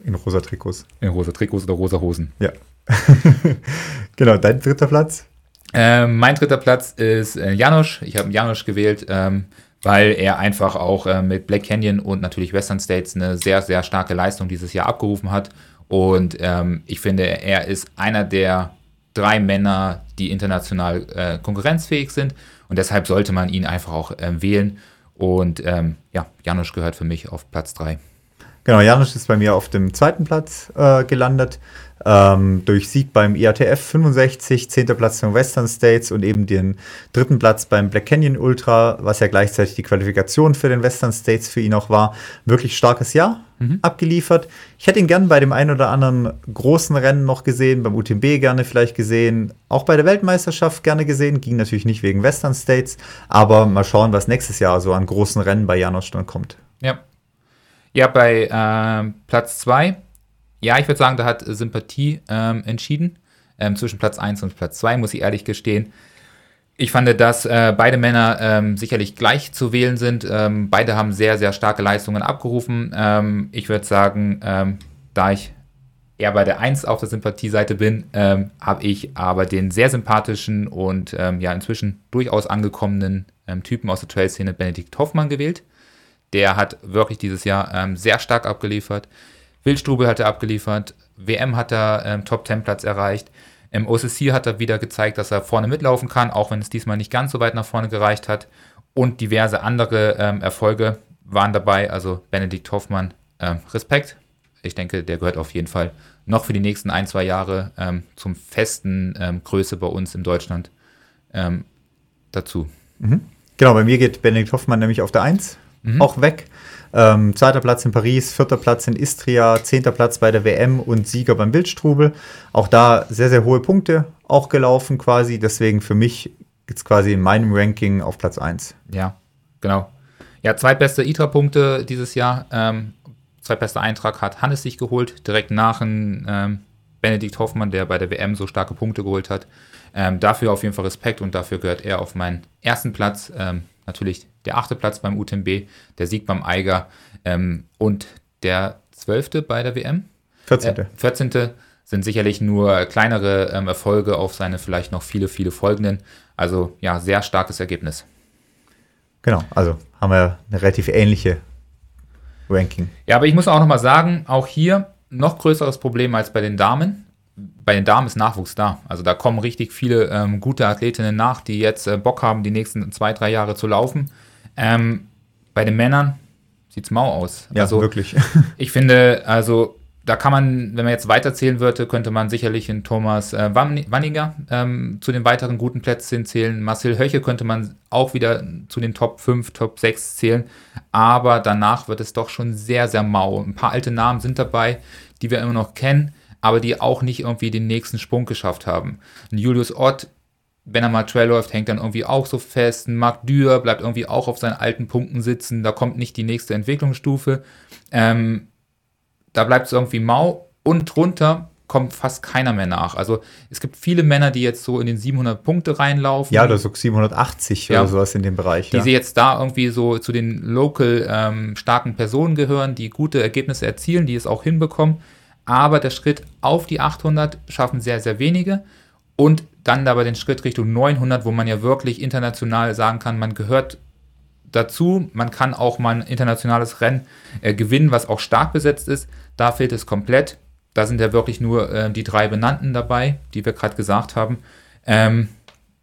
in rosa Trikots. In rosa Trikots oder rosa Hosen. Ja. (laughs) genau, dein dritter Platz? Ähm, mein dritter Platz ist äh, Janosch. Ich habe Janosch gewählt, ähm, weil er einfach auch äh, mit Black Canyon und natürlich Western States eine sehr, sehr starke Leistung dieses Jahr abgerufen hat. Und ähm, ich finde, er ist einer der drei Männer, die international äh, konkurrenzfähig sind. Und deshalb sollte man ihn einfach auch ähm, wählen. Und ähm, ja, Janosch gehört für mich auf Platz 3. Genau, Janusz ist bei mir auf dem zweiten Platz äh, gelandet. Ähm, durch Sieg beim IATF 65, zehnter Platz beim Western States und eben den dritten Platz beim Black Canyon Ultra, was ja gleichzeitig die Qualifikation für den Western States für ihn auch war. Wirklich starkes Jahr abgeliefert. Ich hätte ihn gern bei dem einen oder anderen großen Rennen noch gesehen, beim UTMB gerne vielleicht gesehen, auch bei der Weltmeisterschaft gerne gesehen, ging natürlich nicht wegen Western States, aber mal schauen, was nächstes Jahr so an großen Rennen bei Janosch dann kommt. Ja. Ja, bei ähm, Platz 2, ja, ich würde sagen, da hat Sympathie ähm, entschieden. Ähm, zwischen Platz 1 und Platz 2, muss ich ehrlich gestehen. Ich fand, dass äh, beide Männer ähm, sicherlich gleich zu wählen sind. Ähm, beide haben sehr, sehr starke Leistungen abgerufen. Ähm, ich würde sagen, ähm, da ich eher bei der 1 auf der Sympathieseite bin, habe ich aber den sehr sympathischen und ja inzwischen durchaus angekommenen Typen aus der Trail-Szene Benedikt Hoffmann gewählt. Der hat wirklich dieses Jahr sehr stark abgeliefert. Wildstrube hat er abgeliefert. WM hat er ähm, Top-10-Platz erreicht. Im OCC hat er wieder gezeigt, dass er vorne mitlaufen kann, auch wenn es diesmal nicht ganz so weit nach vorne gereicht hat. Und diverse andere ähm, Erfolge waren dabei. Also Benedikt Hoffmann, ähm, Respekt. Ich denke, der gehört auf jeden Fall noch für die nächsten ein, zwei Jahre ähm, zum festen ähm, Größe bei uns in Deutschland ähm, dazu. Genau, bei mir geht Benedikt Hoffmann nämlich auf der 1 auch weg. Ähm, zweiter Platz in Paris, vierter Platz in Istria, zehnter Platz bei der WM und Sieger beim Wildstrubel. Auch da sehr, sehr hohe Punkte auch gelaufen quasi. Deswegen für mich jetzt quasi in meinem Ranking auf Platz 1. Ja, genau. Ja, zweitbeste ITRA-Punkte dieses Jahr. Ähm, zweitbester Eintrag hat Hannes sich geholt, direkt nach ein, ähm, Benedikt Hoffmann, der bei der WM so starke Punkte geholt hat. Ähm, dafür auf jeden Fall Respekt und dafür gehört er auf meinen ersten Platz. Ähm, natürlich der achte Platz beim UTMB, der Sieg beim Eiger ähm, und der zwölfte bei der WM. 14. Äh, 14. sind sicherlich nur kleinere ähm, Erfolge auf seine vielleicht noch viele, viele folgenden. Also ja, sehr starkes Ergebnis. Genau, also haben wir eine relativ ähnliche Ranking. Ja, aber ich muss auch nochmal sagen, auch hier noch größeres Problem als bei den Damen. Bei den Damen ist Nachwuchs da. Also da kommen richtig viele ähm, gute Athletinnen nach, die jetzt äh, Bock haben, die nächsten zwei, drei Jahre zu laufen. Ähm, bei den Männern sieht es mau aus. Ja, also wirklich. (laughs) ich finde, also da kann man, wenn man jetzt weiterzählen würde, könnte man sicherlich in Thomas äh, Wann- Wanniger ähm, zu den weiteren guten Plätzen zählen. Marcel Höche könnte man auch wieder zu den Top 5, Top 6 zählen. Aber danach wird es doch schon sehr, sehr mau. Ein paar alte Namen sind dabei, die wir immer noch kennen, aber die auch nicht irgendwie den nächsten Sprung geschafft haben. Ein Julius Ott, wenn er mal Trail läuft, hängt dann irgendwie auch so fest. Marc Dürr bleibt irgendwie auch auf seinen alten Punkten sitzen. Da kommt nicht die nächste Entwicklungsstufe. Ähm, da bleibt es irgendwie mau und drunter kommt fast keiner mehr nach. Also es gibt viele Männer, die jetzt so in den 700 Punkte reinlaufen. Ja, oder so 780 Ja. oder sowas in dem Bereich. die ja. sie jetzt da irgendwie so zu den local ähm, starken Personen gehören, die gute Ergebnisse erzielen, die es auch hinbekommen. Aber der Schritt auf die 800 schaffen sehr, sehr wenige. Und dann aber den Schritt Richtung 900, wo man ja wirklich international sagen kann, man gehört dazu, man kann auch mal ein internationales Rennen äh, gewinnen, was auch stark besetzt ist. Da fehlt es komplett. Da sind ja wirklich nur äh, die drei Benannten dabei, die wir gerade gesagt haben. Ähm,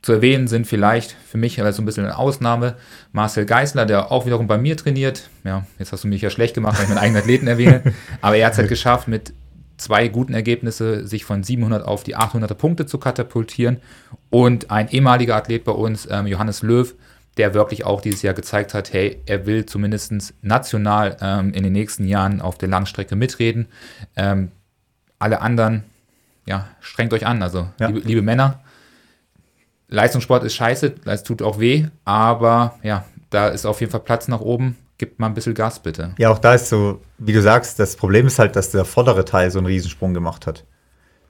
zu erwähnen sind vielleicht für mich also ein bisschen eine Ausnahme Marcel Geisler, der auch wiederum bei mir trainiert. Ja, jetzt hast du mich ja schlecht gemacht, wenn ich meinen eigenen Athleten erwähne. Aber er hat es halt (laughs) geschafft, mit zwei guten Ergebnissen sich von 700 auf die 800er Punkte zu katapultieren. Und ein ehemaliger Athlet bei uns, ähm, Johannes Löw, der wirklich auch dieses Jahr gezeigt hat, hey, er will zumindest national ähm, in den nächsten Jahren auf der Langstrecke mitreden. Ähm, alle anderen, ja, strengt euch an. Also, ja. liebe, liebe, Männer, Leistungssport ist scheiße, es tut auch weh, aber ja, da ist auf jeden Fall Platz nach oben. Gib mal ein bisschen Gas, bitte. Ja, auch da ist so, wie du sagst, das Problem ist halt, dass der vordere Teil so einen Riesensprung gemacht hat.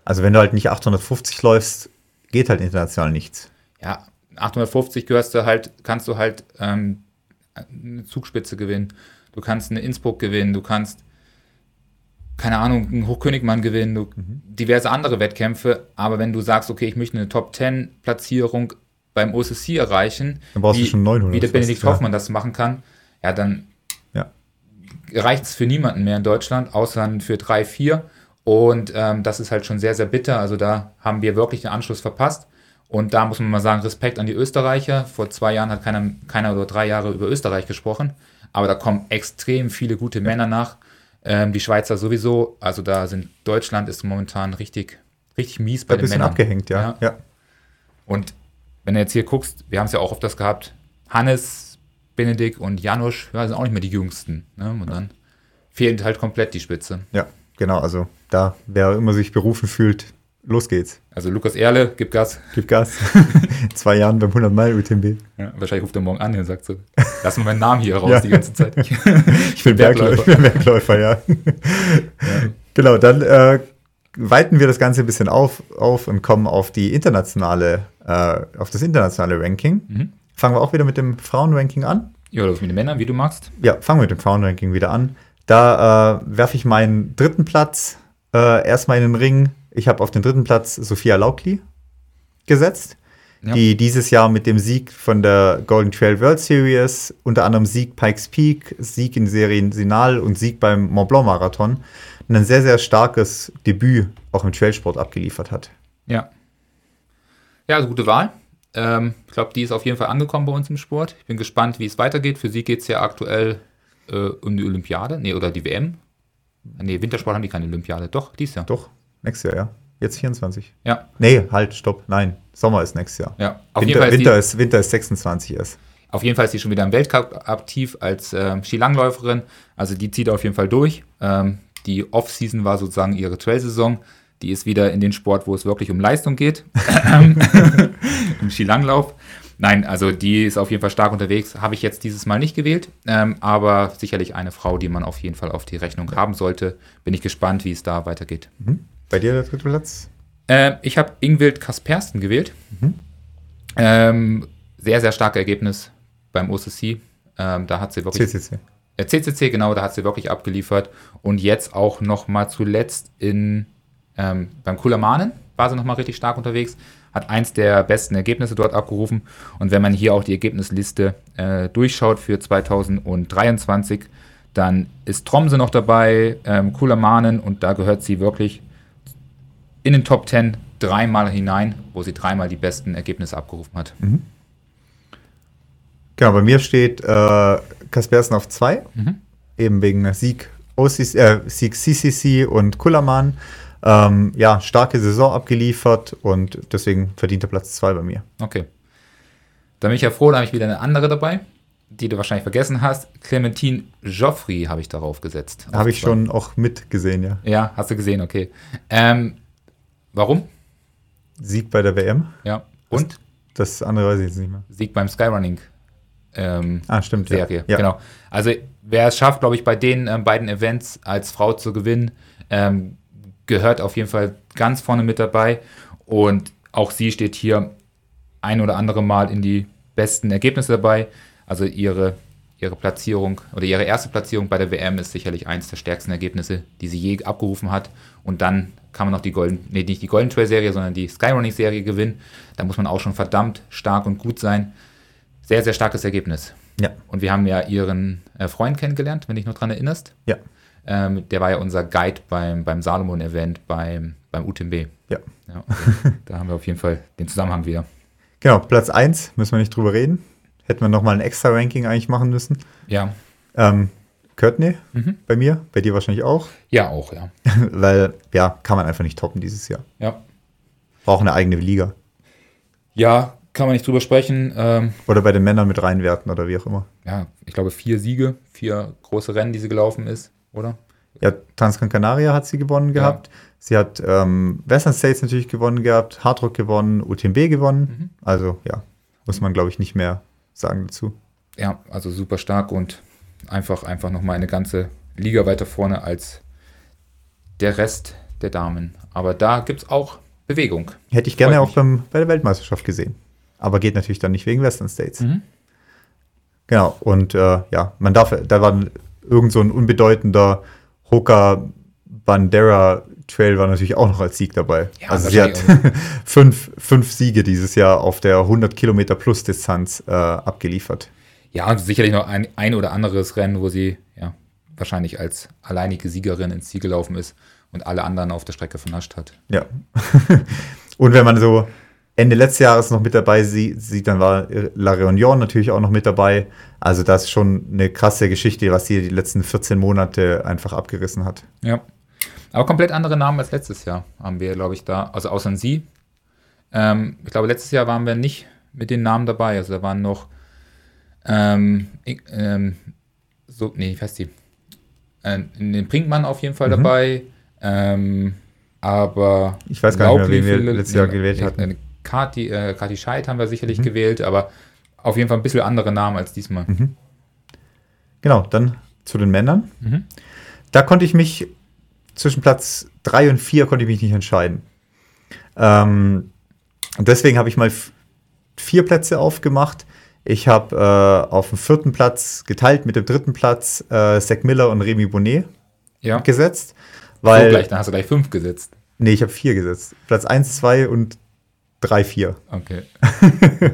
Also, wenn du halt nicht 850 läufst, geht halt international nichts. Ja, 850 gehörst du halt, kannst du halt ähm, eine Zugspitze gewinnen. Du kannst eine Innsbruck gewinnen, du kannst keine Ahnung, einen Hochkönigmann gewinnen, du, mhm. diverse andere Wettkämpfe, aber wenn du sagst, okay, ich möchte eine Top 10 Platzierung beim OCC erreichen, dann brauchst wie, du schon 900 wie der Benedikt fast, Hoffmann ja. das machen kann, ja, dann ja. reicht es für niemanden mehr in Deutschland, außer für drei, vier. Und ähm, das ist halt schon sehr, sehr bitter. Also da haben wir wirklich den Anschluss verpasst. Und da muss man mal sagen, Respekt an die Österreicher. Vor zwei Jahren hat keiner, keiner oder drei Jahre über Österreich gesprochen. Aber da kommen extrem viele gute Männer nach. Ähm, die Schweizer sowieso, also da sind Deutschland ist momentan richtig, richtig mies bei Ein den Männern. abgehängt, ja. ja. ja. Und wenn du jetzt hier guckst, wir haben es ja auch oft das gehabt, Hannes, Benedikt und Janusz, ja, sind auch nicht mehr die jüngsten. Ne? Und dann fehlt halt komplett die Spitze. Ja, genau, also da, wer immer sich berufen fühlt, los geht's. Also Lukas Erle, gib Gas. Gib Gas. (laughs) Zwei Jahren beim 100 Meilen UTMB. Ja, wahrscheinlich ruft er morgen an und sagt so, lass mal meinen Namen hier raus ja. die ganze Zeit. (laughs) ich bin Bergläufer. Ich bin Bergläufer, ja. ja. Genau, dann äh, weiten wir das Ganze ein bisschen auf, auf und kommen auf die internationale, äh, auf das internationale Ranking. Mhm. Fangen wir auch wieder mit dem Frauenranking an. Ja, oder mit den Männern, wie du magst. Ja, fangen wir mit dem Frauenranking wieder an. Da äh, werfe ich meinen dritten Platz äh, erstmal in den Ring ich habe auf den dritten Platz Sophia Laukli gesetzt, ja. die dieses Jahr mit dem Sieg von der Golden Trail World Series, unter anderem Sieg Pikes Peak, Sieg in Serien Sinal und Sieg beim Mont Blanc Marathon, ein sehr, sehr starkes Debüt auch im Trailsport abgeliefert hat. Ja. Ja, also gute Wahl. Ähm, ich glaube, die ist auf jeden Fall angekommen bei uns im Sport. Ich bin gespannt, wie es weitergeht. Für sie geht es ja aktuell äh, um die Olympiade, nee, oder die WM. Nee, Wintersport haben die keine Olympiade. Doch, dies Jahr. Doch. Nächstes Jahr, ja. Jetzt 24. Ja. Nee, halt, stopp. Nein, Sommer ist nächstes Jahr. Ja, auf Winter, jeden Fall ist Winter, ist, Winter ist 26 erst. Auf jeden Fall ist sie schon wieder im Weltcup aktiv als äh, Skilangläuferin. Also die zieht auf jeden Fall durch. Ähm, die Off-Season war sozusagen ihre Trail-Saison. Die ist wieder in den Sport, wo es wirklich um Leistung geht. (laughs) Im Skilanglauf. Nein, also die ist auf jeden Fall stark unterwegs. Habe ich jetzt dieses Mal nicht gewählt, ähm, aber sicherlich eine Frau, die man auf jeden Fall auf die Rechnung haben sollte. Bin ich gespannt, wie es da weitergeht. Mhm. Bei dir der dritte Platz? Äh, ich habe Ingwild Kaspersten gewählt. Mhm. Ähm, sehr, sehr starkes Ergebnis beim OCC. Ähm, da hat sie wirklich. CCC. Äh, CCC, genau, da hat sie wirklich abgeliefert. Und jetzt auch noch mal zuletzt in, ähm, beim Kulamanen war sie noch mal richtig stark unterwegs. Hat eins der besten Ergebnisse dort abgerufen. Und wenn man hier auch die Ergebnisliste äh, durchschaut für 2023, dann ist Tromse noch dabei, ähm, Kulamanen und da gehört sie wirklich in den Top 10 dreimal hinein, wo sie dreimal die besten Ergebnisse abgerufen hat. Mhm. Genau, bei mir steht äh, Kaspersen auf 2, mhm. eben wegen Sieg, OCC, äh, Sieg CCC und Kullermann. Ähm, ja, starke Saison abgeliefert und deswegen verdient er Platz 2 bei mir. Okay. Da bin ich ja froh, da habe ich wieder eine andere dabei, die du wahrscheinlich vergessen hast. Clementine Joffrey habe ich darauf gesetzt. Habe ich schon auch mitgesehen, ja. Ja, hast du gesehen, okay. Ähm, Warum? Sieg bei der WM. Ja. Und? Das, das andere weiß ich jetzt nicht mehr. Sieg beim Skyrunning. Ähm, ah, stimmt. Serie. Ja. Genau. Also, wer es schafft, glaube ich, bei den ähm, beiden Events als Frau zu gewinnen, ähm, gehört auf jeden Fall ganz vorne mit dabei. Und auch sie steht hier ein oder andere Mal in die besten Ergebnisse dabei. Also ihre, ihre Platzierung oder ihre erste Platzierung bei der WM ist sicherlich eines der stärksten Ergebnisse, die sie je abgerufen hat. Und dann kann man noch die Golden, nee, nicht die Golden Trail Serie, sondern die Skyrunning Serie gewinnen. Da muss man auch schon verdammt stark und gut sein. Sehr, sehr starkes Ergebnis. Ja. Und wir haben ja ihren äh, Freund kennengelernt, wenn dich noch dran erinnerst. Ja. Ähm, der war ja unser Guide beim, beim Salomon-Event beim, beim UTMB. Ja. Ja, also, da haben wir auf jeden Fall den Zusammenhang wieder. Genau, Platz 1, müssen wir nicht drüber reden. Hätten wir nochmal ein extra Ranking eigentlich machen müssen. Ja. Ähm, Courtney Mhm. bei mir, bei dir wahrscheinlich auch. Ja, auch, ja. (laughs) Weil, ja, kann man einfach nicht toppen dieses Jahr. Ja. Braucht eine eigene Liga. Ja, kann man nicht drüber sprechen. Ähm, Oder bei den Männern mit reinwerten oder wie auch immer. ja, ich glaube, vier Siege, vier große Rennen, die sie gelaufen ist, oder? Ja, Transgran Canaria hat sie gewonnen gehabt. Sie hat ähm, Western States natürlich gewonnen gehabt, Hardrock gewonnen, UTMB gewonnen. Also ja, muss man glaube ich nicht mehr sagen dazu. Ja, also super stark und einfach, einfach nochmal eine ganze Liga weiter vorne als der Rest der Damen. Aber da gibt es auch Bewegung. Hätte ich gerne Freut auch beim, bei der Weltmeisterschaft gesehen. Aber geht natürlich dann nicht wegen Western States. Mhm. Genau, und äh, ja, man darf, da war irgend so ein unbedeutender Hoka Bandera Trail war natürlich auch noch als Sieg dabei. Ja, also sie hat (laughs) fünf, fünf Siege dieses Jahr auf der 100 Kilometer plus Distanz äh, abgeliefert. Ja, und sicherlich noch ein, ein oder anderes Rennen, wo sie ja wahrscheinlich als alleinige Siegerin ins Ziel gelaufen ist und alle anderen auf der Strecke vernascht hat. Ja. (laughs) und wenn man so Ende letzten Jahres noch mit dabei sie- sieht, dann war La Réunion natürlich auch noch mit dabei. Also das ist schon eine krasse Geschichte, was sie die letzten 14 Monate einfach abgerissen hat. Ja. Aber komplett andere Namen als letztes Jahr haben wir, glaube ich, da. Also außer sie. Ähm, ich glaube, letztes Jahr waren wir nicht mit den Namen dabei. Also da waren noch ähm, ähm, so, nee, ich weiß die. Äh, den Brinkmann auf jeden Fall dabei. Ähm, aber Ich weiß gar nicht mehr, wen wir letztes Jahr gewählt hatten. Kati, äh, Kati Scheid haben wir sicherlich gewählt, aber auf jeden Fall ein bisschen andere Namen als diesmal. Genau, dann zu den Männern. Mhm. Da konnte ich mich zwischen Platz 3 und 4 konnte ich mich nicht entscheiden. Ähm, und deswegen habe ich mal vier Plätze aufgemacht. Ich habe äh, auf dem vierten Platz geteilt mit dem dritten Platz äh, Zach Miller und Remy Bonnet Ja, gesetzt. so Weil, gleich, dann hast du gleich fünf gesetzt. nee, ich habe vier gesetzt. Platz 1, 2 und 3, 4. Okay. (laughs)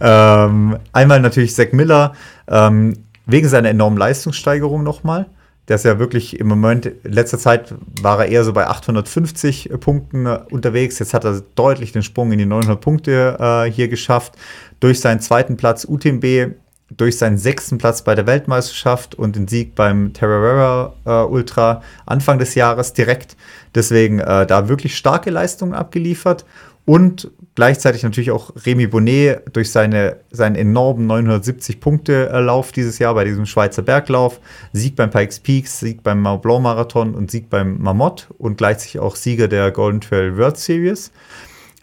Ähm, einmal natürlich Zack Miller, ähm, wegen seiner enormen Leistungssteigerung nochmal. Der ist ja wirklich im Moment, in letzter Zeit war er eher so bei 850 Punkten äh, unterwegs. Jetzt hat er deutlich den Sprung in die 900 Punkte äh, hier geschafft. Durch seinen zweiten Platz UTMB, durch seinen sechsten Platz bei der Weltmeisterschaft und den Sieg beim Terrera äh, Ultra Anfang des Jahres direkt. Deswegen äh, da wirklich starke Leistungen abgeliefert. Und gleichzeitig natürlich auch Remy Bonnet durch seine, seinen enormen 970-Punkte-Lauf dieses Jahr bei diesem Schweizer Berglauf. Sieg beim Pikes Peaks, Sieg beim Mont Blanc Marathon und Sieg beim Marmot und gleichzeitig auch Sieger der Golden Trail World Series.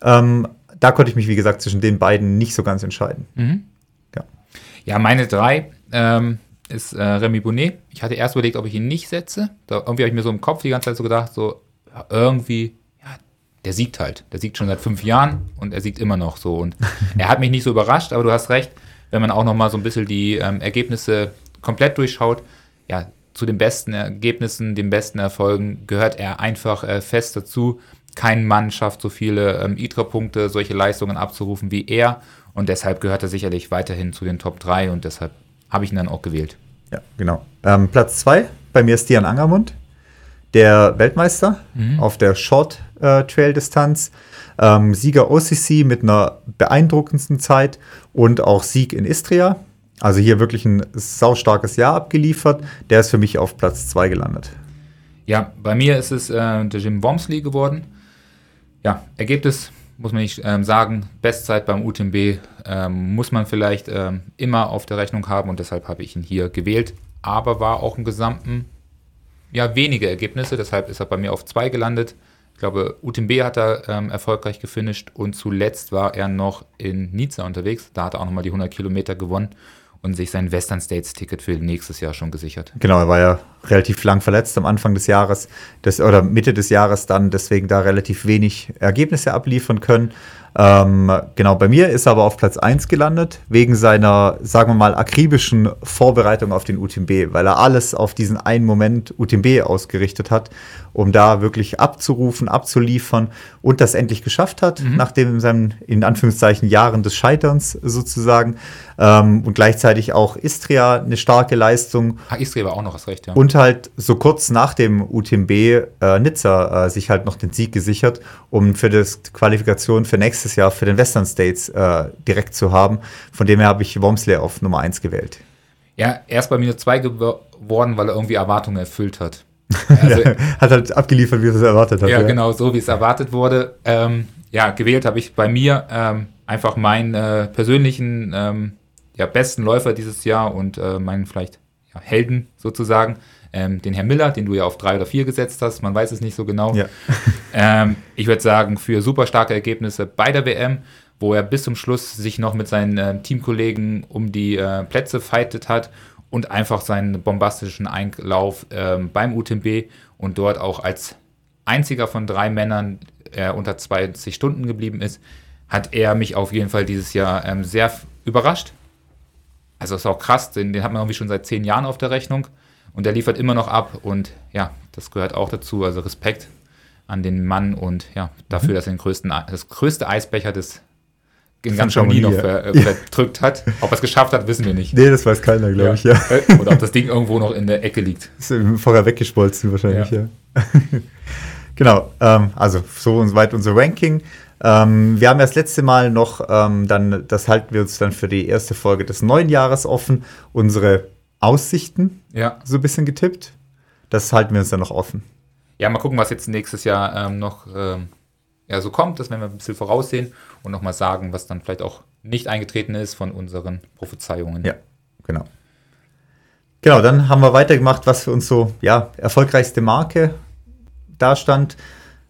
Ähm, da konnte ich mich, wie gesagt, zwischen den beiden nicht so ganz entscheiden. Ja. Ja, meine drei ähm, ist äh, Remy Bonnet. Ich hatte erst überlegt, ob ich ihn nicht setze. Da, irgendwie habe ich mir so im Kopf die ganze Zeit so gedacht, so irgendwie, der siegt halt. Der siegt schon seit fünf Jahren und er siegt immer noch so. Und (laughs) er hat mich nicht so überrascht, aber du hast recht, wenn man auch noch mal so ein bisschen die ähm, Ergebnisse komplett durchschaut, ja, zu den besten Ergebnissen, den besten Erfolgen gehört er einfach äh, fest dazu. Kein Mann schafft so viele ähm, ITRA-Punkte, solche Leistungen abzurufen wie er. Und deshalb gehört er sicherlich weiterhin zu den Top 3 und deshalb habe ich ihn dann auch gewählt. Ja, genau. Ähm, Platz zwei bei mir ist Stian Angermund, der Weltmeister auf der Short äh, Trail Distanz, ähm, Sieger OCC mit einer beeindruckendsten Zeit und auch Sieg in Istria. Also hier wirklich ein saustarkes Jahr abgeliefert. Der ist für mich auf Platz zwei gelandet. Ja, bei mir ist es äh, der Jim Wormsley geworden. Ja, Ergebnis muss man nicht ähm, sagen. Bestzeit beim UTMB ähm, muss man vielleicht ähm, immer auf der Rechnung haben und deshalb habe ich ihn hier gewählt. Aber war auch im Gesamten ja wenige Ergebnisse, deshalb ist er bei mir auf zwei gelandet. Ich glaube, UTMB hat er ähm, erfolgreich gefinisht und zuletzt war er noch in Nizza unterwegs. Da hat er auch nochmal die 100 Kilometer gewonnen und sich sein Western States Ticket für nächstes Jahr schon gesichert. Genau, er war ja relativ lang verletzt am Anfang des Jahres das, oder Mitte des Jahres dann, deswegen da relativ wenig Ergebnisse abliefern können. Ähm, genau, bei mir ist er aber auf Platz 1 gelandet, wegen seiner, sagen wir mal, akribischen Vorbereitung auf den UTMB, weil er alles auf diesen einen Moment UTMB ausgerichtet hat, um da wirklich abzurufen, abzuliefern und das endlich geschafft hat, mhm. nachdem seinen, in Anführungszeichen, Jahren des Scheiterns sozusagen. Ähm, und gleichzeitig auch Istria eine starke Leistung. Ah, Istria war auch noch was recht, ja. Und halt so kurz nach dem UTMB äh, Nizza äh, sich halt noch den Sieg gesichert, um für das Qualifikation für nächstes Jahr für den Western States äh, direkt zu haben. Von dem her habe ich Wormsley auf Nummer 1 gewählt. Ja, erst bei minus 2 geworden, weil er irgendwie Erwartungen erfüllt hat. (laughs) Also, hat halt abgeliefert, wie er es erwartet hat. Ja, ja, genau, so wie es erwartet wurde. Ähm, ja, gewählt habe ich bei mir ähm, einfach meinen äh, persönlichen ähm, ja, besten Läufer dieses Jahr und äh, meinen vielleicht ja, Helden sozusagen, ähm, den Herr Miller, den du ja auf drei oder vier gesetzt hast. Man weiß es nicht so genau. Ja. (laughs) ähm, ich würde sagen, für super starke Ergebnisse bei der WM, wo er bis zum Schluss sich noch mit seinen äh, Teamkollegen um die äh, Plätze fightet hat und einfach seinen bombastischen Einlauf ähm, beim UTMB und dort auch als einziger von drei Männern äh, unter 20 Stunden geblieben ist, hat er mich auf jeden Fall dieses Jahr ähm, sehr überrascht. Also ist auch krass, den, den hat man irgendwie schon seit zehn Jahren auf der Rechnung und der liefert immer noch ab und ja, das gehört auch dazu. Also Respekt an den Mann und ja, dafür, mhm. dass er den größten, das größte Eisbecher des in ganz Chamonix noch ver, (laughs) äh, verdrückt hat. Ob er es geschafft hat, wissen wir nicht. Nee, das weiß keiner, glaube ja. ich, ja. Äh, oder ob das Ding irgendwo noch in der Ecke liegt. Ist vorher weggeschmolzen wahrscheinlich, ja. ja. (laughs) genau, ähm, also so und weit unser Ranking. Ähm, wir haben ja das letzte Mal noch, ähm, dann, das halten wir uns dann für die erste Folge des neuen Jahres offen, unsere Aussichten ja. so ein bisschen getippt. Das halten wir uns dann noch offen. Ja, mal gucken, was jetzt nächstes Jahr ähm, noch ähm, ja, so kommt. Das werden wir ein bisschen voraussehen und nochmal sagen, was dann vielleicht auch nicht eingetreten ist von unseren Prophezeiungen. Ja, genau. Genau, dann haben wir weitergemacht, was für uns so, ja, erfolgreichste Marke da stand.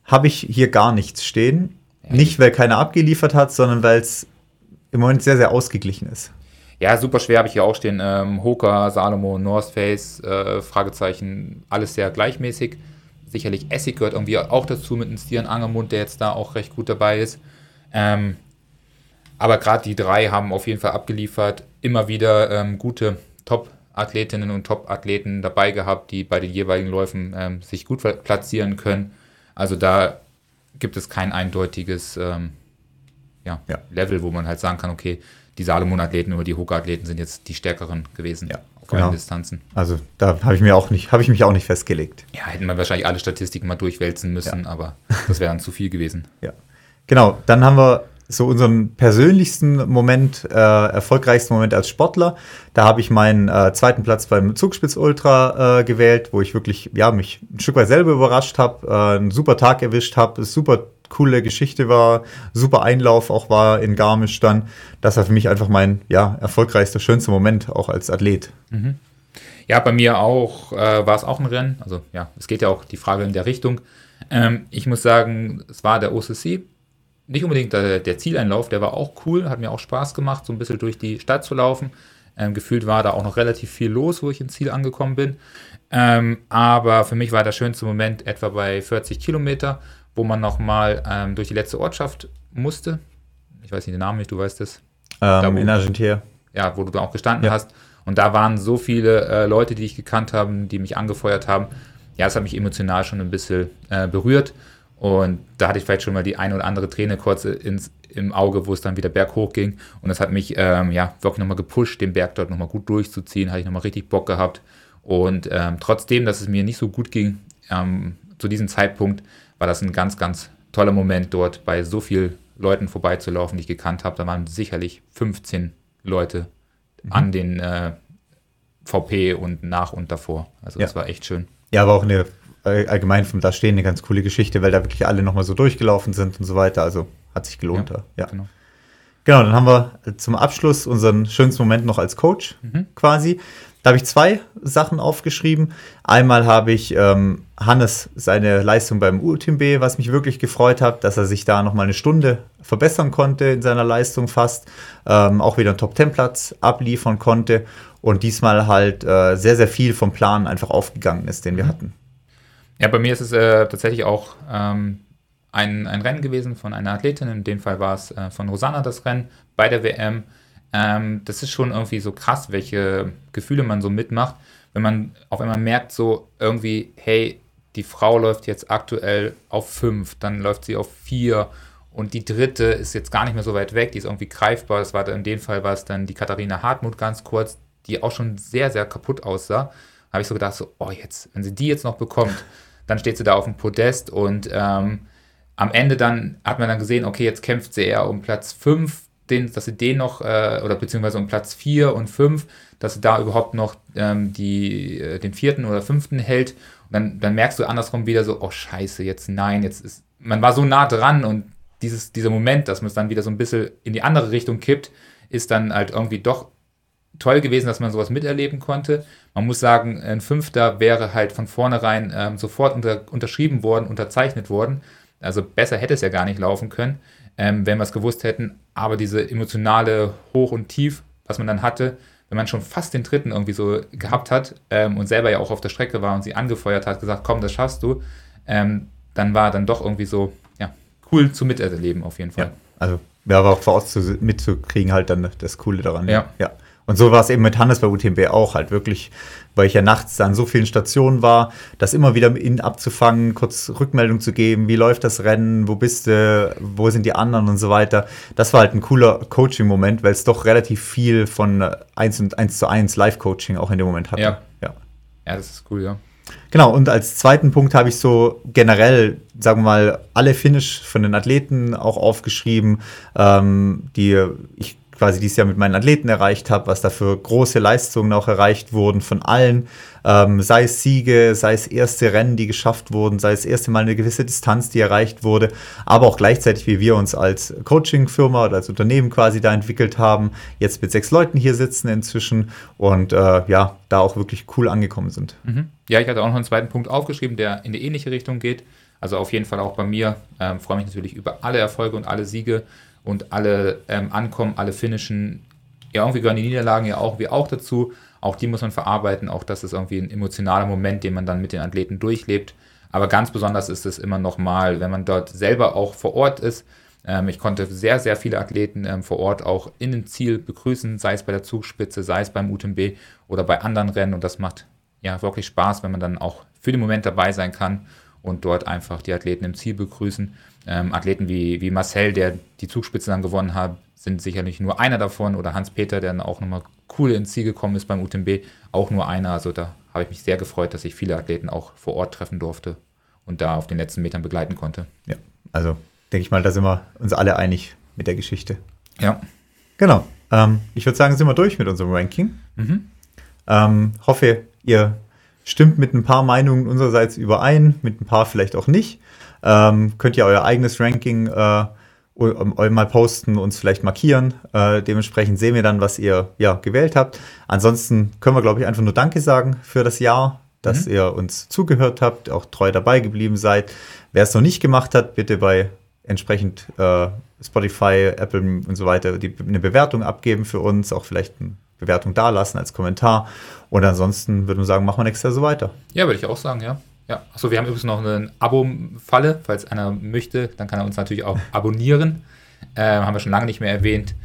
Habe ich hier gar nichts stehen. Ja, nicht, weil keiner abgeliefert hat, sondern weil es im Moment sehr, sehr ausgeglichen ist. Ja, super schwer habe ich hier auch stehen. Ähm, Hoka, Salomo, North Face, äh, Fragezeichen, alles sehr gleichmäßig. Sicherlich Essig gehört irgendwie auch dazu mit einem Stieren Angermund, der jetzt da auch recht gut dabei ist. Ähm, aber gerade die drei haben auf jeden Fall abgeliefert. Immer wieder ähm, gute Top-Athletinnen und Top-Athleten dabei gehabt, die bei den jeweiligen Läufen ähm, sich gut platzieren können. Also da gibt es kein eindeutiges ähm, ja, ja. Level, wo man halt sagen kann, okay, die Salomon-Athleten oder die Hoka-Athleten sind jetzt die stärkeren gewesen. Ja genau. Distanzen. Also da habe ich mir auch nicht, habe ich mich auch nicht festgelegt. Ja, hätten wir wahrscheinlich alle Statistiken mal durchwälzen müssen, ja. aber das wäre dann zu viel gewesen. (laughs) Ja. Genau, dann haben wir so unseren persönlichsten Moment, äh, erfolgreichsten Moment als Sportler. Da habe ich meinen äh, zweiten Platz beim Zugspitz Ultra äh, gewählt, wo ich wirklich ja, mich ein Stück weit selber überrascht habe, äh, einen super Tag erwischt habe, super coole Geschichte war, super Einlauf auch war in Garmisch dann. Das war für mich einfach mein ja, erfolgreichster, schönster Moment auch als Athlet. Mhm. Ja, bei mir auch äh, war es auch ein Rennen. Also ja, es geht ja auch die Frage in der Richtung. Ähm, ich muss sagen, es war der OCC. Nicht unbedingt der, der, Zieleinlauf, der war auch cool, hat mir auch Spaß gemacht, so ein bisschen durch die Stadt zu laufen. Ähm, gefühlt war da auch noch relativ viel los, wo ich ins Ziel angekommen bin. Ähm, aber für mich war der schönste Moment etwa bei 40 Kilometer, wo man nochmal ähm, durch die letzte Ortschaft musste. Ich weiß nicht den Namen nicht, du weißt es. Ähm, da, in Argentinien. Ja, wo du da auch gestanden ja. hast. Und da waren so viele äh, Leute, die ich gekannt habe, die mich angefeuert haben. Ja, das hat mich emotional schon ein bisschen äh, berührt. Und da hatte ich vielleicht schon mal die eine oder andere Träne kurz ins, im Auge, wo es dann wieder berghoch ging. Und das hat mich ähm, ja wirklich nochmal gepusht, den Berg dort nochmal gut durchzuziehen. Hatte ich nochmal richtig Bock gehabt. Und ähm, trotzdem, dass es mir nicht so gut ging, ähm, zu diesem Zeitpunkt war das ein ganz, ganz toller Moment dort bei so vielen Leuten vorbeizulaufen, die ich gekannt habe. Da waren sicherlich 15 Leute mhm. an den äh, VP und nach und davor. Also ja. das war echt schön. Ja, aber auch eine allgemein vom Da stehen eine ganz coole Geschichte, weil da wirklich alle nochmal so durchgelaufen sind und so weiter. Also hat sich gelohnt ja, da. Ja. Genau. Genau, dann haben wir zum Abschluss unseren schönsten Moment noch als Coach mhm. quasi. Da habe ich zwei Sachen aufgeschrieben. Einmal habe ich ähm, Hannes seine Leistung beim UTMB, was mich wirklich gefreut hat, dass er sich da noch mal eine Stunde verbessern konnte in seiner Leistung fast, ähm, auch wieder einen Top-10-Platz abliefern konnte und diesmal halt äh, sehr, sehr viel vom Plan einfach aufgegangen ist, den wir mhm. hatten. Ja, bei mir ist es äh, tatsächlich auch ähm, ein, ein Rennen gewesen von einer Athletin. In dem Fall war es äh, von Rosanna das Rennen bei der WM. Ähm, das ist schon irgendwie so krass, welche Gefühle man so mitmacht, wenn man auf einmal merkt, so irgendwie, hey, die Frau läuft jetzt aktuell auf fünf, dann läuft sie auf vier und die dritte ist jetzt gar nicht mehr so weit weg, die ist irgendwie greifbar. Das war in dem Fall war es dann die Katharina Hartmut ganz kurz, die auch schon sehr, sehr kaputt aussah. Habe ich so gedacht, so, oh, jetzt, wenn sie die jetzt noch bekommt, (laughs) dann steht sie da auf dem Podest und ähm, am Ende dann hat man dann gesehen, okay, jetzt kämpft sie eher um Platz 5, den, dass sie den noch, äh, oder beziehungsweise um Platz 4 und 5, dass sie da überhaupt noch ähm, die, äh, den vierten oder fünften hält. Dann, dann merkst du andersrum wieder so, oh scheiße, jetzt nein, jetzt ist, man war so nah dran und dieses, dieser Moment, dass man es dann wieder so ein bisschen in die andere Richtung kippt, ist dann halt irgendwie doch toll gewesen, dass man sowas miterleben konnte. Man muss sagen, ein Fünfter wäre halt von vornherein ähm, sofort unter, unterschrieben worden, unterzeichnet worden. Also besser hätte es ja gar nicht laufen können, ähm, wenn wir es gewusst hätten. Aber diese emotionale Hoch und Tief, was man dann hatte, wenn man schon fast den dritten irgendwie so gehabt hat ähm, und selber ja auch auf der Strecke war und sie angefeuert hat, gesagt, komm, das schaffst du, ähm, dann war dann doch irgendwie so, ja, cool zu miterleben auf jeden Fall. Ja, also ja, aber auch vor Ort zu, mitzukriegen, halt dann das Coole daran. Ja. ja. Und so war es eben mit Hannes bei UTMB auch halt wirklich, weil ich ja nachts an so vielen Stationen war, das immer wieder ihn abzufangen, kurz Rückmeldung zu geben, wie läuft das Rennen, wo bist du, wo sind die anderen und so weiter. Das war halt ein cooler Coaching-Moment, weil es doch relativ viel von 1 und 1 zu 1 Live-Coaching auch in dem Moment hatte. Ja. ja. Ja, das ist cool, ja. Genau, und als zweiten Punkt habe ich so generell, sagen wir mal, alle Finish von den Athleten auch aufgeschrieben, ähm, die ich quasi dieses Jahr mit meinen Athleten erreicht habe, was da für große Leistungen auch erreicht wurden von allen, ähm, sei es Siege, sei es erste Rennen, die geschafft wurden, sei es erste Mal eine gewisse Distanz, die erreicht wurde, aber auch gleichzeitig, wie wir uns als Coaching-Firma oder als Unternehmen quasi da entwickelt haben, jetzt mit sechs Leuten hier sitzen inzwischen und äh, ja, da auch wirklich cool angekommen sind. Mhm. Ja, ich hatte auch noch einen zweiten Punkt aufgeschrieben, der in die ähnliche Richtung geht. Also auf jeden Fall auch bei mir. Ähm, freue mich natürlich über alle Erfolge und alle Siege und alle ähm, ankommen, alle finishen. Ja, irgendwie gehören die Niederlagen ja auch wie auch dazu. Auch die muss man verarbeiten. Auch das ist irgendwie ein emotionaler Moment, den man dann mit den Athleten durchlebt. Aber ganz besonders ist es immer noch mal, wenn man dort selber auch vor Ort ist. Ähm, ich konnte sehr, sehr viele Athleten ähm, vor Ort auch in dem Ziel begrüßen, sei es bei der Zugspitze, sei es beim UTMB oder bei anderen Rennen. Und das macht ja wirklich Spaß, wenn man dann auch für den Moment dabei sein kann und dort einfach die Athleten im Ziel begrüßen. Ähm, Athleten wie, wie Marcel, der die Zugspitze dann gewonnen hat, sind sicherlich nur einer davon oder Hans-Peter, der dann auch nochmal cool ins Ziel gekommen ist beim UTMB, auch nur einer. Also da habe ich mich sehr gefreut, dass ich viele Athleten auch vor Ort treffen durfte und da auf den letzten Metern begleiten konnte. Ja, also denke ich mal, da sind wir uns alle einig mit der Geschichte. Ja. Genau. Ähm, ich würde sagen, sind wir durch mit unserem Ranking. Mhm. Ähm, hoffe, ihr stimmt mit ein paar Meinungen unsererseits überein, mit ein paar vielleicht auch nicht. Ähm, könnt ihr euer eigenes Ranking äh, mal posten, uns vielleicht markieren. Äh, dementsprechend sehen wir dann, was ihr ja, gewählt habt. Ansonsten können wir, glaube ich, einfach nur Danke sagen für das Jahr, dass mhm. ihr uns zugehört habt, auch treu dabei geblieben seid. Wer es noch nicht gemacht hat, bitte bei entsprechend äh, Spotify, Apple und so weiter die, eine Bewertung abgeben für uns, auch vielleicht eine Bewertung dalassen als Kommentar. Und ansonsten würde man sagen, machen wir nächstes Jahr so weiter. Ja, würde ich auch sagen, ja. Ja, achso, wir haben übrigens noch eine Abo-Falle. Falls einer möchte, dann kann er uns natürlich auch (laughs) abonnieren. Ähm, haben wir schon lange nicht mehr erwähnt.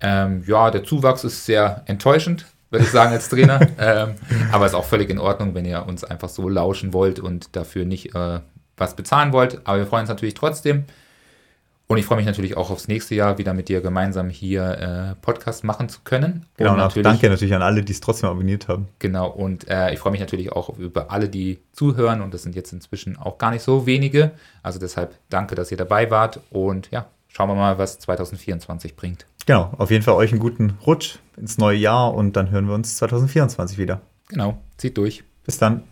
Ähm, ja, der Zuwachs ist sehr enttäuschend, würde ich sagen, als Trainer. (laughs) ähm, aber ist auch völlig in Ordnung, wenn ihr uns einfach so lauschen wollt und dafür nicht äh, was bezahlen wollt. Aber wir freuen uns natürlich trotzdem. Und ich freue mich natürlich auch aufs nächste Jahr wieder mit dir gemeinsam hier äh, Podcast machen zu können. Genau, und natürlich, danke natürlich an alle, die es trotzdem abonniert haben. Genau, und äh, ich freue mich natürlich auch über alle, die zuhören. Und das sind jetzt inzwischen auch gar nicht so wenige. Also deshalb danke, dass ihr dabei wart. Und ja, schauen wir mal, was 2024 bringt. Genau, auf jeden Fall euch einen guten Rutsch ins neue Jahr und dann hören wir uns 2024 wieder. Genau, zieht durch. Bis dann.